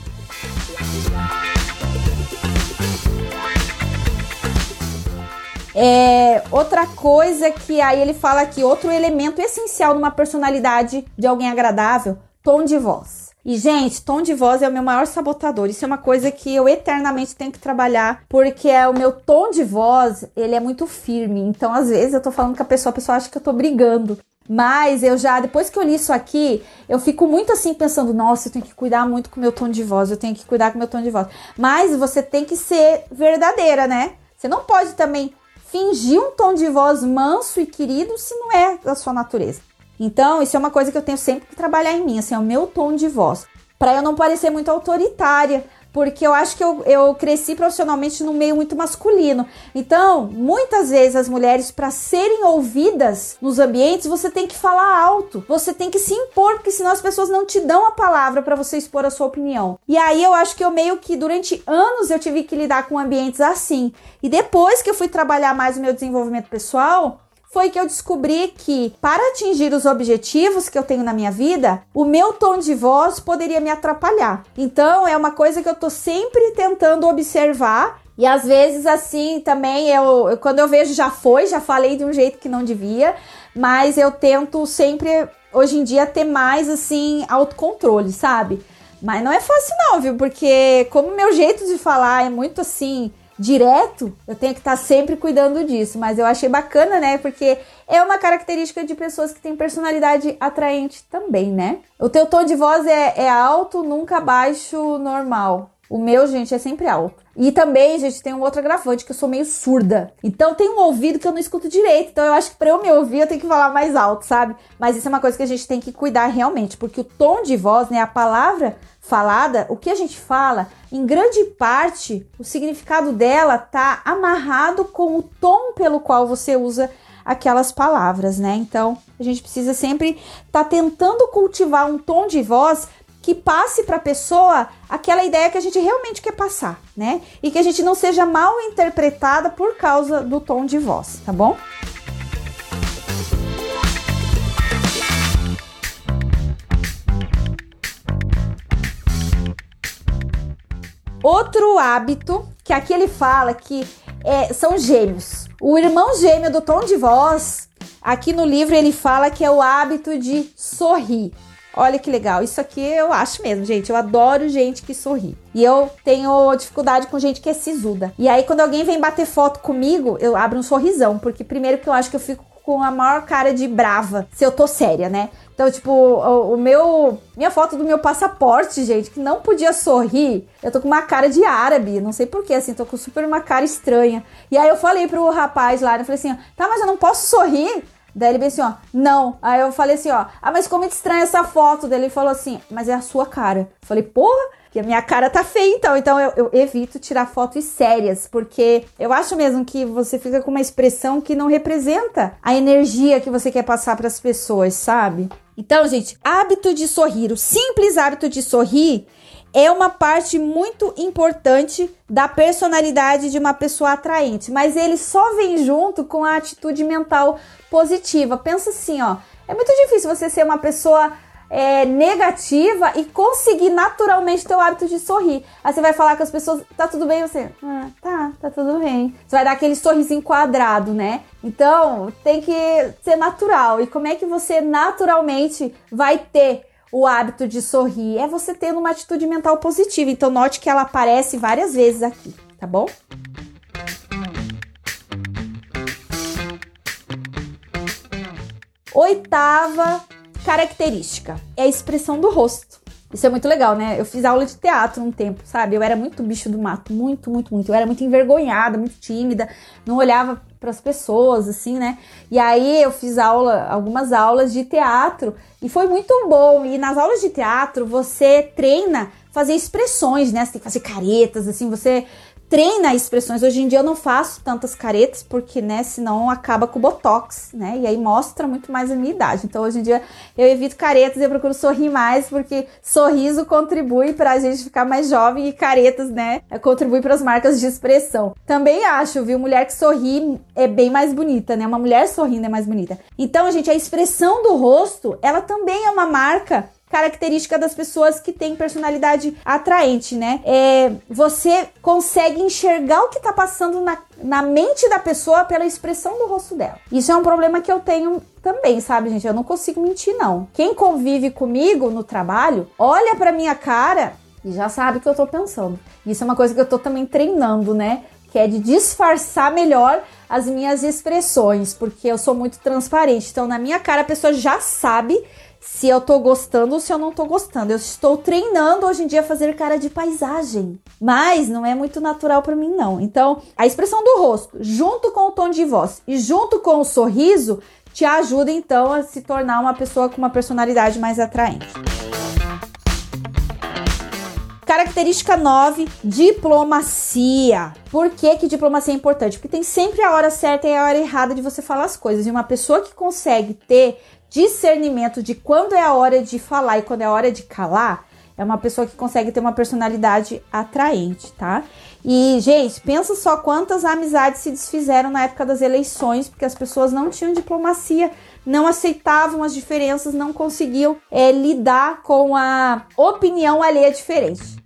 É, outra coisa que aí ele fala aqui, outro elemento essencial numa personalidade de alguém agradável, tom de voz. E, gente, tom de voz é o meu maior sabotador. Isso é uma coisa que eu eternamente tenho que trabalhar, porque é o meu tom de voz, ele é muito firme. Então, às vezes, eu tô falando com a pessoa, a pessoa acha que eu tô brigando. Mas eu já, depois que eu li isso aqui, eu fico muito assim pensando, nossa, eu tenho que cuidar muito com o meu tom de voz, eu tenho que cuidar com o meu tom de voz. Mas você tem que ser verdadeira, né? Você não pode também fingir um tom de voz manso e querido se não é da sua natureza. Então, isso é uma coisa que eu tenho sempre que trabalhar em mim, assim, é o meu tom de voz, para eu não parecer muito autoritária porque eu acho que eu, eu cresci profissionalmente num meio muito masculino. Então, muitas vezes as mulheres, para serem ouvidas nos ambientes, você tem que falar alto, você tem que se impor, porque senão as pessoas não te dão a palavra para você expor a sua opinião. E aí eu acho que eu meio que durante anos eu tive que lidar com ambientes assim. E depois que eu fui trabalhar mais o meu desenvolvimento pessoal, foi que eu descobri que para atingir os objetivos que eu tenho na minha vida, o meu tom de voz poderia me atrapalhar. Então é uma coisa que eu tô sempre tentando observar e às vezes assim também eu, quando eu vejo já foi, já falei de um jeito que não devia, mas eu tento sempre hoje em dia ter mais assim autocontrole, sabe? Mas não é fácil não, viu? Porque como meu jeito de falar é muito assim, direto, eu tenho que estar tá sempre cuidando disso. Mas eu achei bacana, né? Porque é uma característica de pessoas que têm personalidade atraente também, né? O teu tom de voz é, é alto, nunca baixo, normal. O meu, gente, é sempre alto. E também, gente, tem um outro agravante que eu sou meio surda. Então tem um ouvido que eu não escuto direito. Então eu acho que para eu me ouvir eu tenho que falar mais alto, sabe? Mas isso é uma coisa que a gente tem que cuidar realmente, porque o tom de voz, né, a palavra falada, o que a gente fala, em grande parte, o significado dela tá amarrado com o tom pelo qual você usa aquelas palavras, né? Então, a gente precisa sempre estar tá tentando cultivar um tom de voz que passe para a pessoa aquela ideia que a gente realmente quer passar, né? E que a gente não seja mal interpretada por causa do tom de voz, tá bom? Outro hábito que aqui ele fala que é, são gêmeos. O irmão gêmeo do tom de voz, aqui no livro ele fala que é o hábito de sorrir. Olha que legal. Isso aqui eu acho mesmo, gente. Eu adoro gente que sorri. E eu tenho dificuldade com gente que é sisuda. E aí, quando alguém vem bater foto comigo, eu abro um sorrisão. Porque, primeiro, que eu acho que eu fico com a maior cara de brava se eu tô séria, né? Então, tipo, o, o, meu. Minha foto do meu passaporte, gente, que não podia sorrir. Eu tô com uma cara de árabe. Não sei porquê, assim, tô com super uma cara estranha. E aí eu falei pro rapaz lá, eu falei assim: tá, mas eu não posso sorrir? Daí ele bem assim, ó, não. Aí eu falei assim, ó, ah, mas como estranha essa foto. Daí ele falou assim, mas é a sua cara. Eu falei, porra, que a minha cara tá feia, então. Então eu, eu, evito tirar fotos sérias, porque eu acho mesmo que você fica com uma expressão que não representa a energia que você quer passar para as pessoas, sabe? Então, gente, hábito de sorrir, o simples hábito de sorrir é uma parte muito importante da personalidade de uma pessoa atraente, mas ele só vem junto com a atitude mental positiva. Pensa assim, ó, é muito difícil você ser uma pessoa é, negativa e conseguir naturalmente ter o hábito de sorrir. Aí você vai falar com as pessoas, tá tudo bem? Você, ah, tá, tá tudo bem. Você vai dar aquele sorrisinho quadrado, né? Então, tem que ser natural. E como é que você naturalmente vai ter o hábito de sorrir? É você tendo uma atitude mental positiva. Então, note que ela aparece várias vezes aqui, tá bom? Oitava característica é a expressão do rosto. Isso é muito legal, né? Eu fiz aula de teatro um tempo, sabe? Eu era muito bicho do mato, muito, muito, muito. Eu era muito envergonhada, muito tímida, não olhava para as pessoas, assim, né? E aí eu fiz aula, algumas aulas de teatro e foi muito bom. E nas aulas de teatro você treina fazer expressões, né? Você tem que fazer caretas, assim, você treina expressões. Hoje em dia eu não faço tantas caretas, porque, né, senão acaba com o botox, né? E aí mostra muito mais a minha idade. Então, hoje em dia eu evito caretas e eu procuro sorrir mais, porque sorriso contribui para a gente ficar mais jovem e caretas, né, contribui para as marcas de expressão. Também acho, viu, mulher que sorri é bem mais bonita, né? Uma mulher sorrindo é mais bonita. Então, gente, a expressão do rosto, ela também é uma marca característica das pessoas que têm personalidade atraente, né? É, você consegue enxergar o que tá passando na, na mente da pessoa pela expressão do rosto dela. Isso é um problema que eu tenho também, sabe, gente? Eu não consigo mentir, não. Quem convive comigo no trabalho, olha pra minha cara e já sabe o que eu tô pensando. Isso é uma coisa que eu tô também treinando, né? Que é de disfarçar melhor as minhas expressões, porque eu sou muito transparente. Então, na minha cara, a pessoa já sabe se eu tô gostando ou se eu não tô gostando. Eu estou treinando hoje em dia a fazer cara de paisagem, mas não é muito natural para mim não. Então, a expressão do rosto, junto com o tom de voz e junto com o sorriso, te ajuda então a se tornar uma pessoa com uma personalidade mais atraente. Característica 9, diplomacia. Por que, que diplomacia é importante? Porque tem sempre a hora certa e a hora errada de você falar as coisas. E uma pessoa que consegue ter discernimento de quando é a hora de falar e quando é a hora de calar, é uma pessoa que consegue ter uma personalidade atraente, tá? E, gente, pensa só quantas amizades se desfizeram na época das eleições, porque as pessoas não tinham diplomacia, não aceitavam as diferenças, não conseguiam é, lidar com a opinião alheia diferente.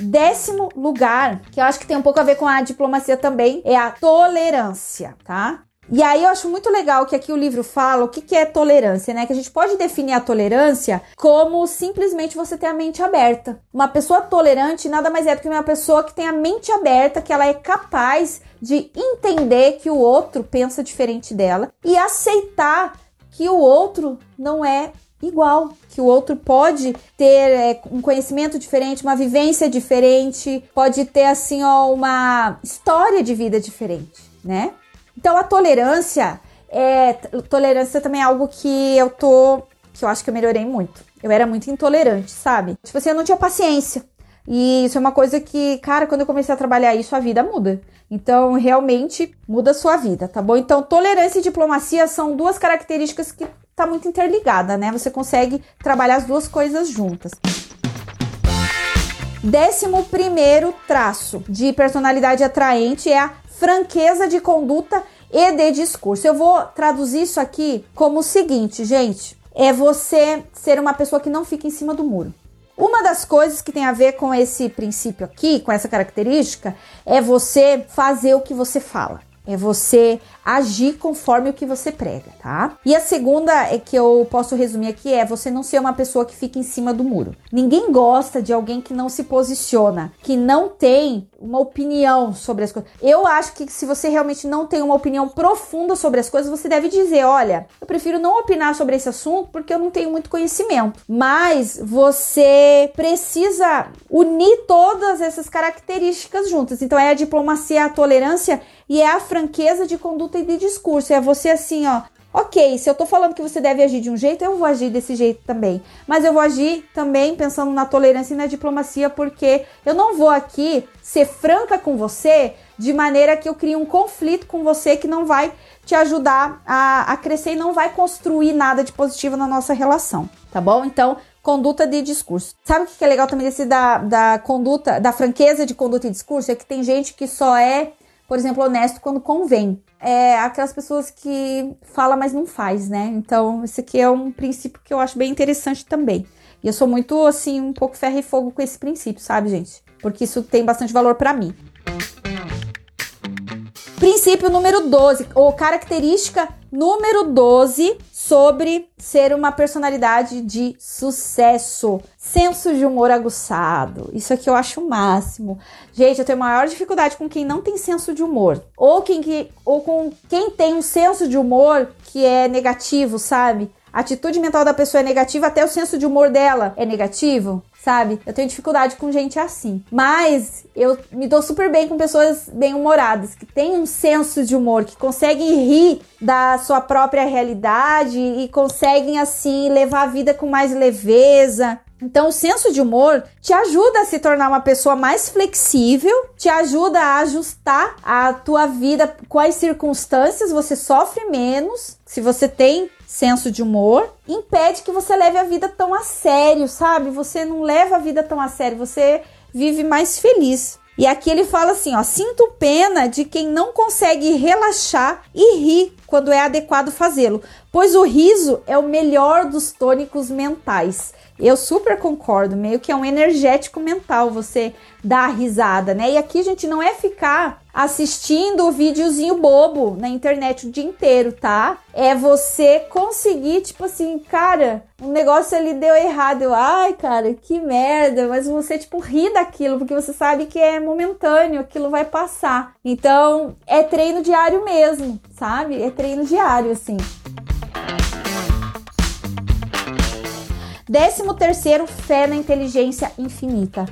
Décimo lugar, que eu acho que tem um pouco a ver com a diplomacia também, é a tolerância, tá? E aí eu acho muito legal que aqui o livro fala o que, que é tolerância, né? Que a gente pode definir a tolerância como simplesmente você ter a mente aberta. Uma pessoa tolerante nada mais é do que uma pessoa que tem a mente aberta, que ela é capaz de entender que o outro pensa diferente dela e aceitar que o outro não é igual, que o outro pode ter é, um conhecimento diferente, uma vivência diferente, pode ter assim ó, uma história de vida diferente, né? Então a tolerância é tolerância também é algo que eu tô que eu acho que eu melhorei muito. Eu era muito intolerante, sabe? Tipo assim, eu não tinha paciência. E isso é uma coisa que, cara, quando eu comecei a trabalhar isso, a vida muda. Então, realmente muda a sua vida, tá bom? Então, tolerância e diplomacia são duas características que tá muito interligada, né? Você consegue trabalhar as duas coisas juntas. Décimo primeiro traço de personalidade atraente é a franqueza de conduta e de discurso. Eu vou traduzir isso aqui como o seguinte, gente: é você ser uma pessoa que não fica em cima do muro. Uma das coisas que tem a ver com esse princípio aqui, com essa característica, é você fazer o que você fala. É você agir conforme o que você prega, tá? E a segunda é que eu posso resumir aqui é você não ser uma pessoa que fica em cima do muro. Ninguém gosta de alguém que não se posiciona, que não tem uma opinião sobre as coisas. Eu acho que se você realmente não tem uma opinião profunda sobre as coisas, você deve dizer, olha, eu prefiro não opinar sobre esse assunto porque eu não tenho muito conhecimento. Mas você precisa unir todas essas características juntas. Então é a diplomacia, a tolerância e é a franqueza de conduta e de discurso. É você assim, ó. Ok, se eu tô falando que você deve agir de um jeito, eu vou agir desse jeito também. Mas eu vou agir também pensando na tolerância e na diplomacia, porque eu não vou aqui ser franca com você de maneira que eu crie um conflito com você que não vai te ajudar a, a crescer e não vai construir nada de positivo na nossa relação, tá bom? Então, conduta de discurso. Sabe o que é legal também desse da, da conduta, da franqueza de conduta e discurso? É que tem gente que só é por exemplo, honesto quando convém. É aquelas pessoas que fala, mas não faz, né? Então, esse aqui é um princípio que eu acho bem interessante também. E eu sou muito, assim, um pouco ferro e fogo com esse princípio, sabe, gente? Porque isso tem bastante valor para mim. Princípio número 12, ou característica número 12 sobre ser uma personalidade de sucesso. Senso de humor aguçado. Isso aqui eu acho o máximo. Gente, eu tenho maior dificuldade com quem não tem senso de humor. Ou, quem que, ou com quem tem um senso de humor que é negativo, sabe? A atitude mental da pessoa é negativa, até o senso de humor dela é negativo sabe? Eu tenho dificuldade com gente assim. Mas eu me dou super bem com pessoas bem-humoradas, que têm um senso de humor, que conseguem rir da sua própria realidade e conseguem, assim, levar a vida com mais leveza. Então, o senso de humor te ajuda a se tornar uma pessoa mais flexível, te ajuda a ajustar a tua vida as circunstâncias, você sofre menos se você tem senso de humor, impede que você leve a vida tão a sério, sabe? Você não leva a vida tão a sério, você vive mais feliz. E aqui ele fala assim, ó, sinto pena de quem não consegue relaxar e rir quando é adequado fazê-lo, pois o riso é o melhor dos tônicos mentais. Eu super concordo, meio que é um energético mental você dar risada, né? E aqui, gente, não é ficar assistindo o videozinho bobo na internet o dia inteiro, tá? É você conseguir, tipo assim, cara, um negócio ali deu errado. Eu, ai, cara, que merda. Mas você, tipo, ri daquilo, porque você sabe que é momentâneo, aquilo vai passar. Então, é treino diário mesmo, sabe? É treino diário, assim. Décimo terceiro, fé na inteligência infinita.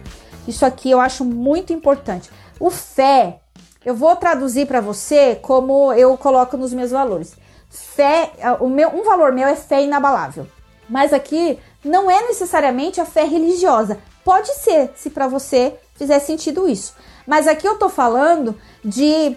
Isso aqui eu acho muito importante. O fé, eu vou traduzir para você como eu coloco nos meus valores. Fé, o meu, um valor meu é fé inabalável. Mas aqui não é necessariamente a fé religiosa. Pode ser, se para você fizer sentido isso. Mas aqui eu tô falando de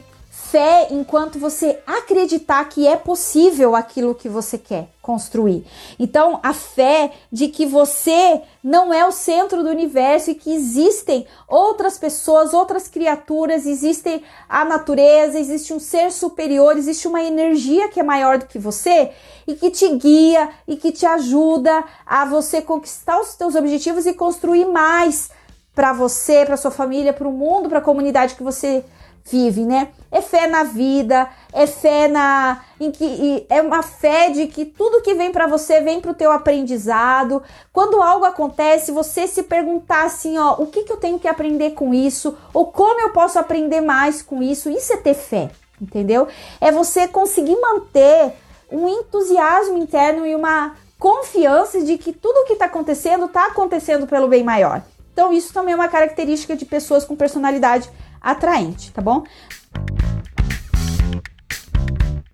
fé enquanto você acreditar que é possível aquilo que você quer construir. Então, a fé de que você não é o centro do universo e que existem outras pessoas, outras criaturas, existe a natureza, existe um ser superior, existe uma energia que é maior do que você e que te guia e que te ajuda a você conquistar os seus objetivos e construir mais para você, para sua família, para o mundo, para a comunidade que você vive, né? É fé na vida, é fé na em que é uma fé de que tudo que vem para você vem para o teu aprendizado. Quando algo acontece, você se perguntar assim, ó, o que, que eu tenho que aprender com isso? Ou como eu posso aprender mais com isso? Isso é ter fé, entendeu? É você conseguir manter um entusiasmo interno e uma confiança de que tudo que está acontecendo está acontecendo pelo bem maior. Então, isso também é uma característica de pessoas com personalidade atraente, tá bom?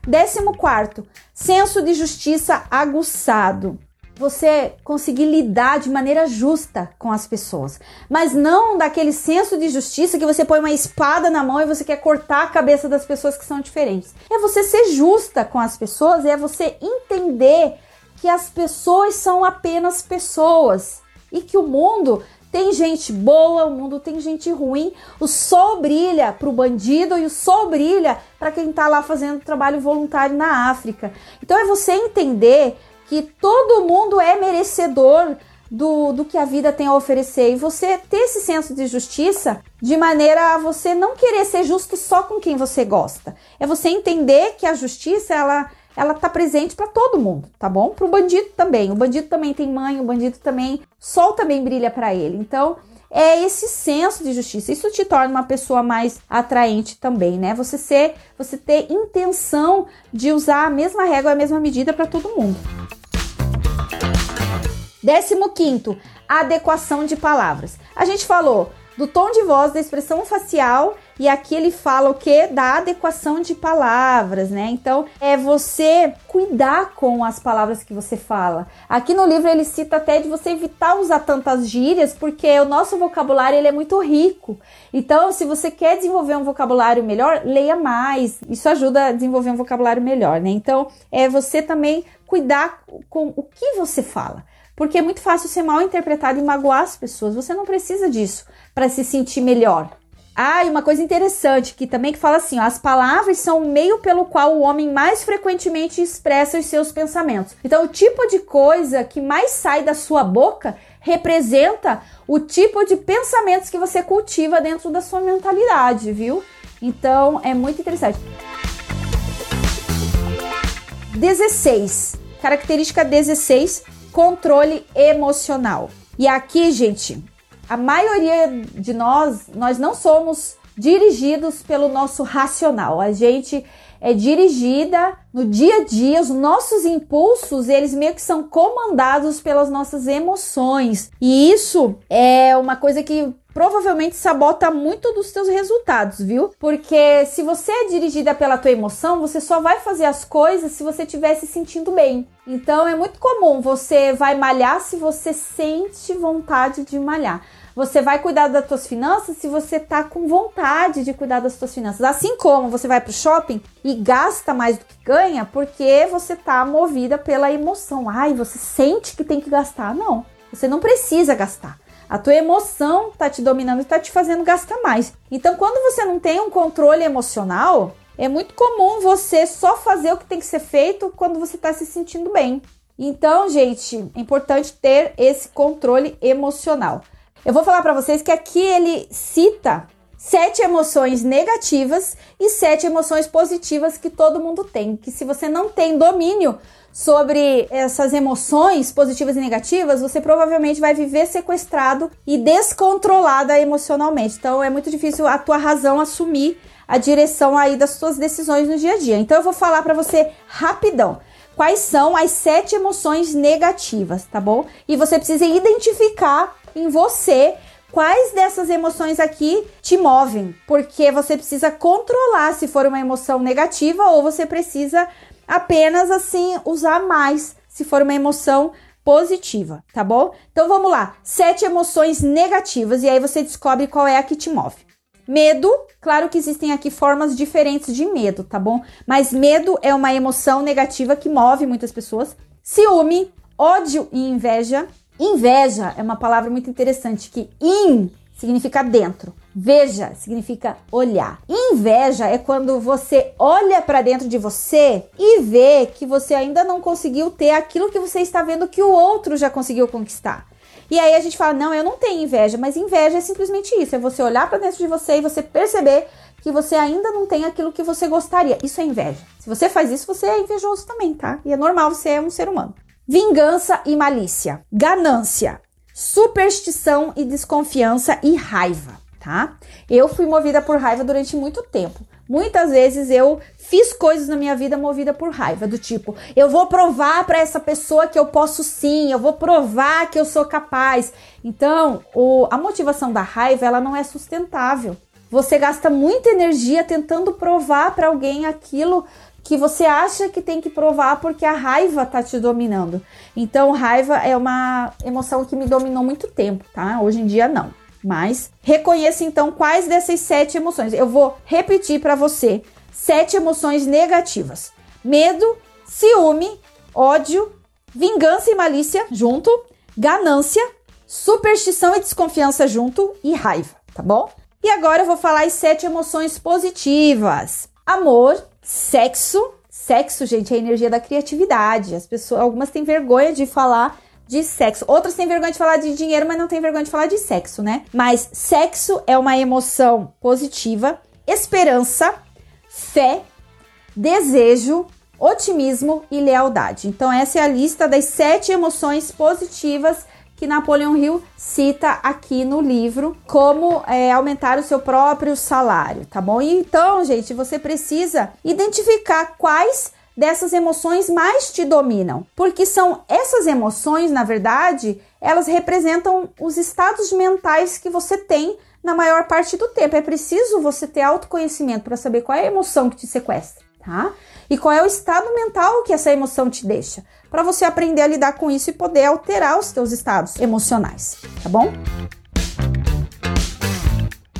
Décimo quarto, senso de justiça aguçado. Você conseguir lidar de maneira justa com as pessoas, mas não daquele senso de justiça que você põe uma espada na mão e você quer cortar a cabeça das pessoas que são diferentes. É você ser justa com as pessoas, é você entender que as pessoas são apenas pessoas e que o mundo tem gente boa, o mundo tem gente ruim. O sol brilha para o bandido e o sol brilha para quem está lá fazendo trabalho voluntário na África. Então é você entender que todo mundo é merecedor do, do que a vida tem a oferecer e você ter esse senso de justiça de maneira a você não querer ser justo só com quem você gosta. É você entender que a justiça ela ela tá presente para todo mundo, tá bom? Para o bandido também. O bandido também tem mãe, o bandido também, sol também brilha para ele. Então, é esse senso de justiça. Isso te torna uma pessoa mais atraente também, né? Você ser, você ter intenção de usar a mesma régua, a mesma medida para todo mundo. Décimo quinto, adequação de palavras. A gente falou do tom de voz, da expressão facial e aqui ele fala o que? Da adequação de palavras, né? Então é você cuidar com as palavras que você fala. Aqui no livro ele cita até de você evitar usar tantas gírias, porque o nosso vocabulário ele é muito rico. Então, se você quer desenvolver um vocabulário melhor, leia mais. Isso ajuda a desenvolver um vocabulário melhor, né? Então, é você também cuidar com o que você fala. Porque é muito fácil ser mal interpretado e magoar as pessoas. Você não precisa disso para se sentir melhor. Ah, e uma coisa interessante que também que fala assim, ó, as palavras são o meio pelo qual o homem mais frequentemente expressa os seus pensamentos. Então, o tipo de coisa que mais sai da sua boca representa o tipo de pensamentos que você cultiva dentro da sua mentalidade, viu? Então, é muito interessante. 16. Característica 16, controle emocional. E aqui, gente, a maioria de nós, nós não somos dirigidos pelo nosso racional. A gente é dirigida no dia a dia, os nossos impulsos, eles meio que são comandados pelas nossas emoções. E isso é uma coisa que provavelmente sabota muito dos seus resultados, viu? Porque se você é dirigida pela tua emoção, você só vai fazer as coisas se você estiver se sentindo bem. Então é muito comum você vai malhar se você sente vontade de malhar. Você vai cuidar das suas finanças se você tá com vontade de cuidar das suas finanças. Assim como você vai pro shopping e gasta mais do que ganha porque você tá movida pela emoção. Ai, você sente que tem que gastar. Não, você não precisa gastar. A tua emoção tá te dominando e tá te fazendo gastar mais. Então, quando você não tem um controle emocional, é muito comum você só fazer o que tem que ser feito quando você tá se sentindo bem. Então, gente, é importante ter esse controle emocional. Eu vou falar para vocês que aqui ele cita sete emoções negativas e sete emoções positivas que todo mundo tem. Que se você não tem domínio sobre essas emoções positivas e negativas, você provavelmente vai viver sequestrado e descontrolada emocionalmente. Então é muito difícil a tua razão assumir a direção aí das suas decisões no dia a dia. Então eu vou falar para você rapidão quais são as sete emoções negativas, tá bom? E você precisa identificar em você quais dessas emoções aqui te movem, porque você precisa controlar se for uma emoção negativa ou você precisa apenas assim usar mais se for uma emoção positiva, tá bom? Então vamos lá. Sete emoções negativas e aí você descobre qual é a que te move. Medo, claro que existem aqui formas diferentes de medo, tá bom? Mas medo é uma emoção negativa que move muitas pessoas. Ciúme, ódio e inveja. Inveja é uma palavra muito interessante que in significa dentro. Veja significa olhar. Inveja é quando você olha para dentro de você e vê que você ainda não conseguiu ter aquilo que você está vendo que o outro já conseguiu conquistar. E aí a gente fala: "Não, eu não tenho inveja", mas inveja é simplesmente isso, é você olhar para dentro de você e você perceber que você ainda não tem aquilo que você gostaria. Isso é inveja. Se você faz isso, você é invejoso também, tá? E é normal, você é um ser humano. Vingança e malícia. Ganância superstição e desconfiança e raiva, tá? Eu fui movida por raiva durante muito tempo. Muitas vezes eu fiz coisas na minha vida movida por raiva, do tipo, eu vou provar para essa pessoa que eu posso sim, eu vou provar que eu sou capaz. Então, o, a motivação da raiva, ela não é sustentável. Você gasta muita energia tentando provar para alguém aquilo que você acha que tem que provar porque a raiva tá te dominando. Então, raiva é uma emoção que me dominou muito tempo, tá? Hoje em dia não. Mas reconheça então quais dessas sete emoções. Eu vou repetir para você sete emoções negativas: medo, ciúme, ódio, vingança e malícia junto, ganância, superstição e desconfiança junto e raiva, tá bom? E agora eu vou falar as sete emoções positivas: amor, Sexo, sexo, gente, é a energia da criatividade. As pessoas, algumas têm vergonha de falar de sexo. Outras têm vergonha de falar de dinheiro, mas não têm vergonha de falar de sexo, né? Mas sexo é uma emoção positiva, esperança, fé, desejo, otimismo e lealdade. Então, essa é a lista das sete emoções positivas que Napoleão Hill cita aqui no livro como é, aumentar o seu próprio salário, tá bom? Então, gente, você precisa identificar quais dessas emoções mais te dominam, porque são essas emoções, na verdade, elas representam os estados mentais que você tem na maior parte do tempo. É preciso você ter autoconhecimento para saber qual é a emoção que te sequestra, tá? E qual é o estado mental que essa emoção te deixa para você aprender a lidar com isso e poder alterar os seus estados emocionais, tá bom?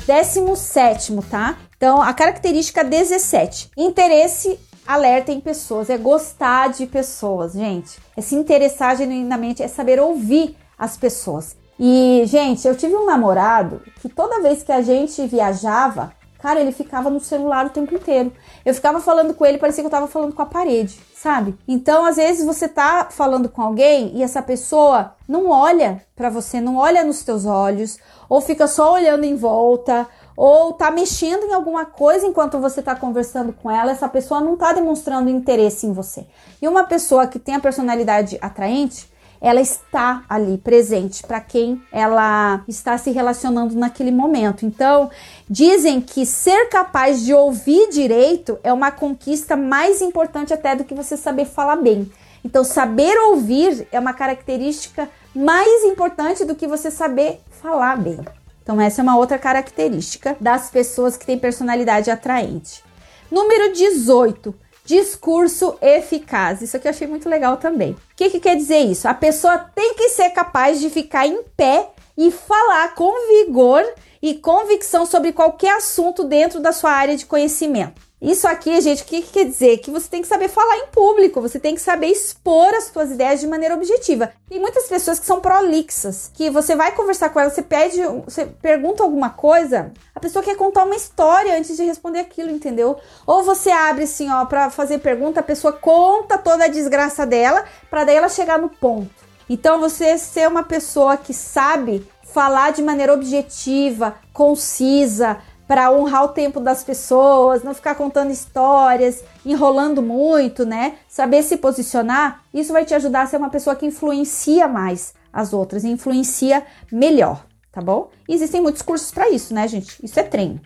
Décimo sétimo, tá? Então, a característica 17, interesse alerta em pessoas, é gostar de pessoas, gente. É se interessar genuinamente, é saber ouvir as pessoas. E, gente, eu tive um namorado que toda vez que a gente viajava, Cara, ele ficava no celular o tempo inteiro. Eu ficava falando com ele, parecia que eu tava falando com a parede, sabe? Então, às vezes você tá falando com alguém e essa pessoa não olha para você, não olha nos teus olhos, ou fica só olhando em volta, ou tá mexendo em alguma coisa enquanto você tá conversando com ela, essa pessoa não tá demonstrando interesse em você. E uma pessoa que tem a personalidade atraente, ela está ali presente para quem ela está se relacionando naquele momento. Então, dizem que ser capaz de ouvir direito é uma conquista mais importante até do que você saber falar bem. Então, saber ouvir é uma característica mais importante do que você saber falar bem. Então, essa é uma outra característica das pessoas que têm personalidade atraente. Número 18 discurso eficaz. Isso aqui eu achei muito legal também. O que, que quer dizer isso? A pessoa tem que ser capaz de ficar em pé e falar com vigor e convicção sobre qualquer assunto dentro da sua área de conhecimento. Isso aqui, gente, o que, que, quer dizer? Que você tem que saber falar em público, você tem que saber expor as suas ideias de maneira objetiva. Tem muitas pessoas que são prolixas, que você vai conversar com ela, você pede, você pergunta alguma coisa, a pessoa quer contar uma história antes de responder aquilo, entendeu? Ou você abre assim, ó, para fazer pergunta, a pessoa conta toda a desgraça dela, para daí ela chegar no ponto. Então, você ser uma pessoa que sabe falar de maneira objetiva, concisa, para honrar o tempo das pessoas, não ficar contando histórias, enrolando muito, né? Saber se posicionar, isso vai te ajudar a ser uma pessoa que influencia mais as outras, influencia melhor, tá bom? Existem muitos cursos para isso, né, gente? Isso é treino.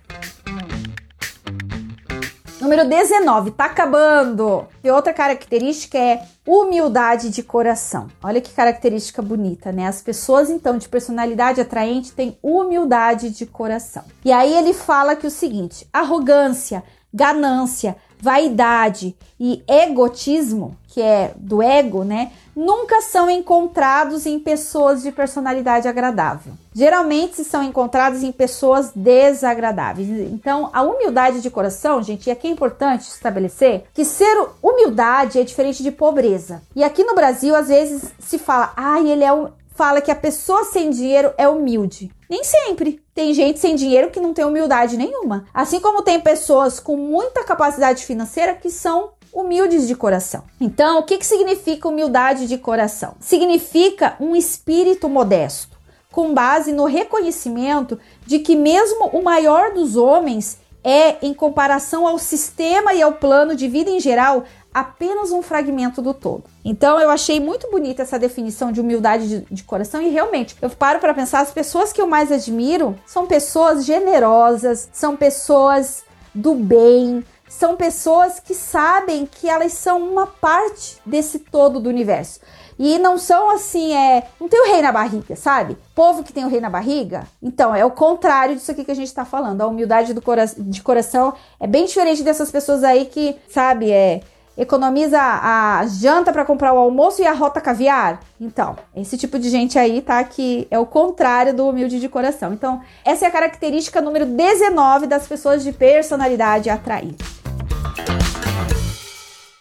Número 19, tá acabando. E outra característica é humildade de coração. Olha que característica bonita, né? As pessoas, então, de personalidade atraente têm humildade de coração. E aí ele fala que o seguinte: arrogância, ganância, vaidade e egotismo, que é do ego, né, nunca são encontrados em pessoas de personalidade agradável. Geralmente são encontrados em pessoas desagradáveis. Então, a humildade de coração, gente, e aqui é importante estabelecer que ser humildade é diferente de pobreza. E aqui no Brasil, às vezes se fala, ah, ele é um fala que a pessoa sem dinheiro é humilde. Nem sempre. Tem gente sem dinheiro que não tem humildade nenhuma. Assim como tem pessoas com muita capacidade financeira que são humildes de coração. Então, o que, que significa humildade de coração? Significa um espírito modesto, com base no reconhecimento de que, mesmo o maior dos homens, é, em comparação ao sistema e ao plano de vida em geral, apenas um fragmento do todo. Então eu achei muito bonita essa definição de humildade de, de coração e realmente eu paro para pensar as pessoas que eu mais admiro são pessoas generosas, são pessoas do bem, são pessoas que sabem que elas são uma parte desse todo do universo. E não são assim, é. Não tem o rei na barriga, sabe? Povo que tem o rei na barriga. Então, é o contrário disso aqui que a gente tá falando. A humildade do cora de coração é bem diferente dessas pessoas aí que, sabe, é economiza a janta para comprar o almoço e a rota caviar? Então, esse tipo de gente aí, tá? Que é o contrário do humilde de coração. Então, essa é a característica número 19 das pessoas de personalidade atraída.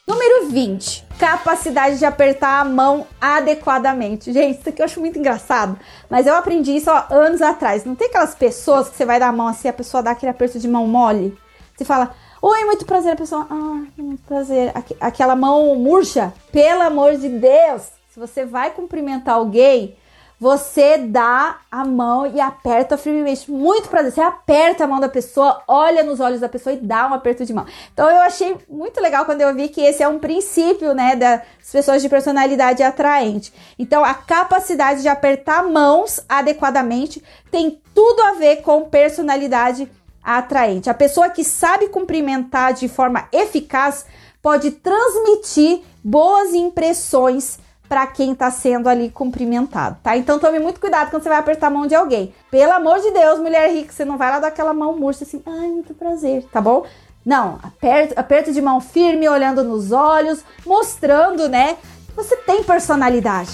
Número 20. Capacidade de apertar a mão adequadamente. Gente, isso aqui eu acho muito engraçado. Mas eu aprendi isso ó, anos atrás. Não tem aquelas pessoas que você vai dar a mão assim, a pessoa dá aquele aperto de mão mole? Você fala, Oi, muito prazer. A pessoa, ah, muito prazer. Aqu aquela mão murcha. Pelo amor de Deus. Se você vai cumprimentar alguém, você dá a mão e aperta firmemente. Muito prazer. Você aperta a mão da pessoa, olha nos olhos da pessoa e dá um aperto de mão. Então eu achei muito legal quando eu vi que esse é um princípio, né, das pessoas de personalidade atraente. Então a capacidade de apertar mãos adequadamente tem tudo a ver com personalidade atraente. A pessoa que sabe cumprimentar de forma eficaz pode transmitir boas impressões para quem está sendo ali cumprimentado, tá? Então tome muito cuidado quando você vai apertar a mão de alguém. Pelo amor de Deus, mulher rica, você não vai lá dar aquela mão murcha assim, ai, muito prazer, tá bom? Não, aperto, aperto de mão firme, olhando nos olhos, mostrando, né? Você tem personalidade.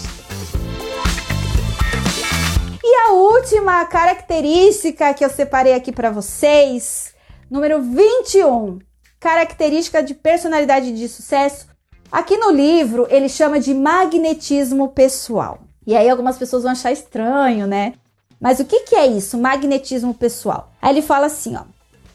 E a última característica que eu separei aqui para vocês, número 21, característica de personalidade de sucesso. Aqui no livro ele chama de magnetismo pessoal. E aí algumas pessoas vão achar estranho, né? Mas o que, que é isso, magnetismo pessoal? Aí ele fala assim, ó.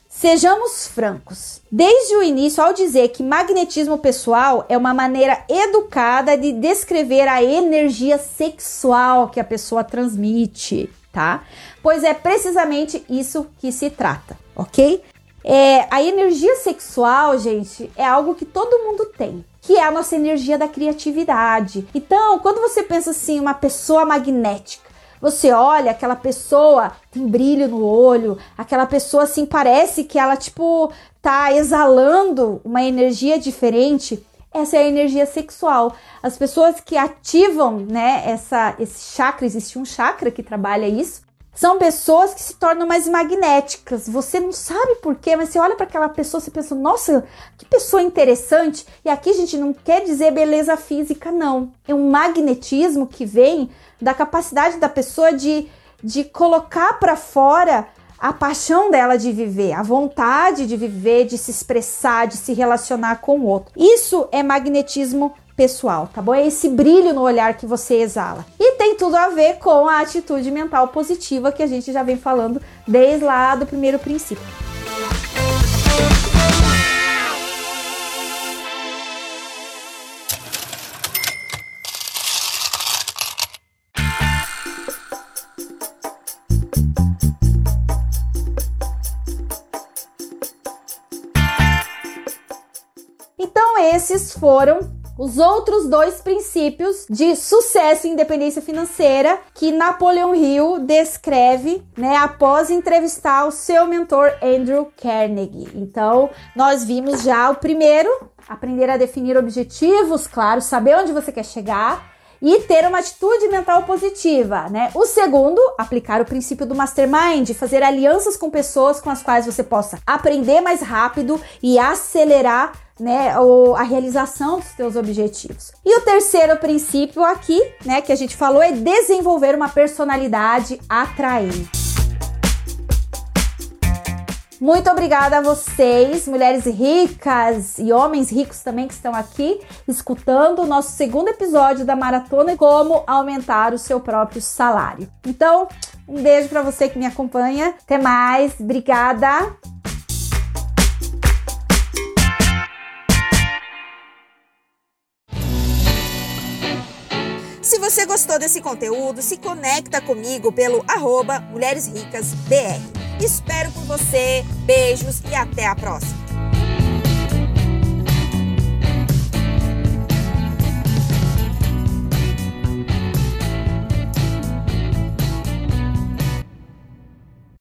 Sejamos francos. Desde o início, ao dizer que magnetismo pessoal é uma maneira educada de descrever a energia sexual que a pessoa transmite, tá? Pois é precisamente isso que se trata, ok? É, a energia sexual, gente, é algo que todo mundo tem que é a nossa energia da criatividade. Então, quando você pensa assim, uma pessoa magnética, você olha, aquela pessoa tem brilho no olho, aquela pessoa assim parece que ela tipo tá exalando uma energia diferente. Essa é a energia sexual. As pessoas que ativam, né, essa esse chakra, existe um chakra que trabalha isso, são pessoas que se tornam mais magnéticas. Você não sabe por quê, mas você olha para aquela pessoa e pensa: nossa, que pessoa interessante. E aqui, gente, não quer dizer beleza física, não. É um magnetismo que vem da capacidade da pessoa de, de colocar para fora a paixão dela de viver, a vontade de viver, de se expressar, de se relacionar com o outro. Isso é magnetismo pessoal, tá bom? É esse brilho no olhar que você exala. E tem tudo a ver com a atitude mental positiva que a gente já vem falando desde lá do primeiro princípio. esses foram os outros dois princípios de sucesso e independência financeira que Napoleão Hill descreve, né, após entrevistar o seu mentor Andrew Carnegie. Então, nós vimos já o primeiro, aprender a definir objetivos, claro, saber onde você quer chegar e ter uma atitude mental positiva, né? O segundo, aplicar o princípio do mastermind, fazer alianças com pessoas com as quais você possa aprender mais rápido e acelerar né, ou a realização dos teus objetivos. E o terceiro princípio aqui, né, que a gente falou é desenvolver uma personalidade atraente. Muito obrigada a vocês, mulheres ricas e homens ricos também que estão aqui escutando o nosso segundo episódio da maratona como aumentar o seu próprio salário. Então, um beijo para você que me acompanha. Até mais. Obrigada. Você gostou desse conteúdo, se conecta comigo pelo arroba Mulheres Ricas BR. Espero por você, beijos e até a próxima!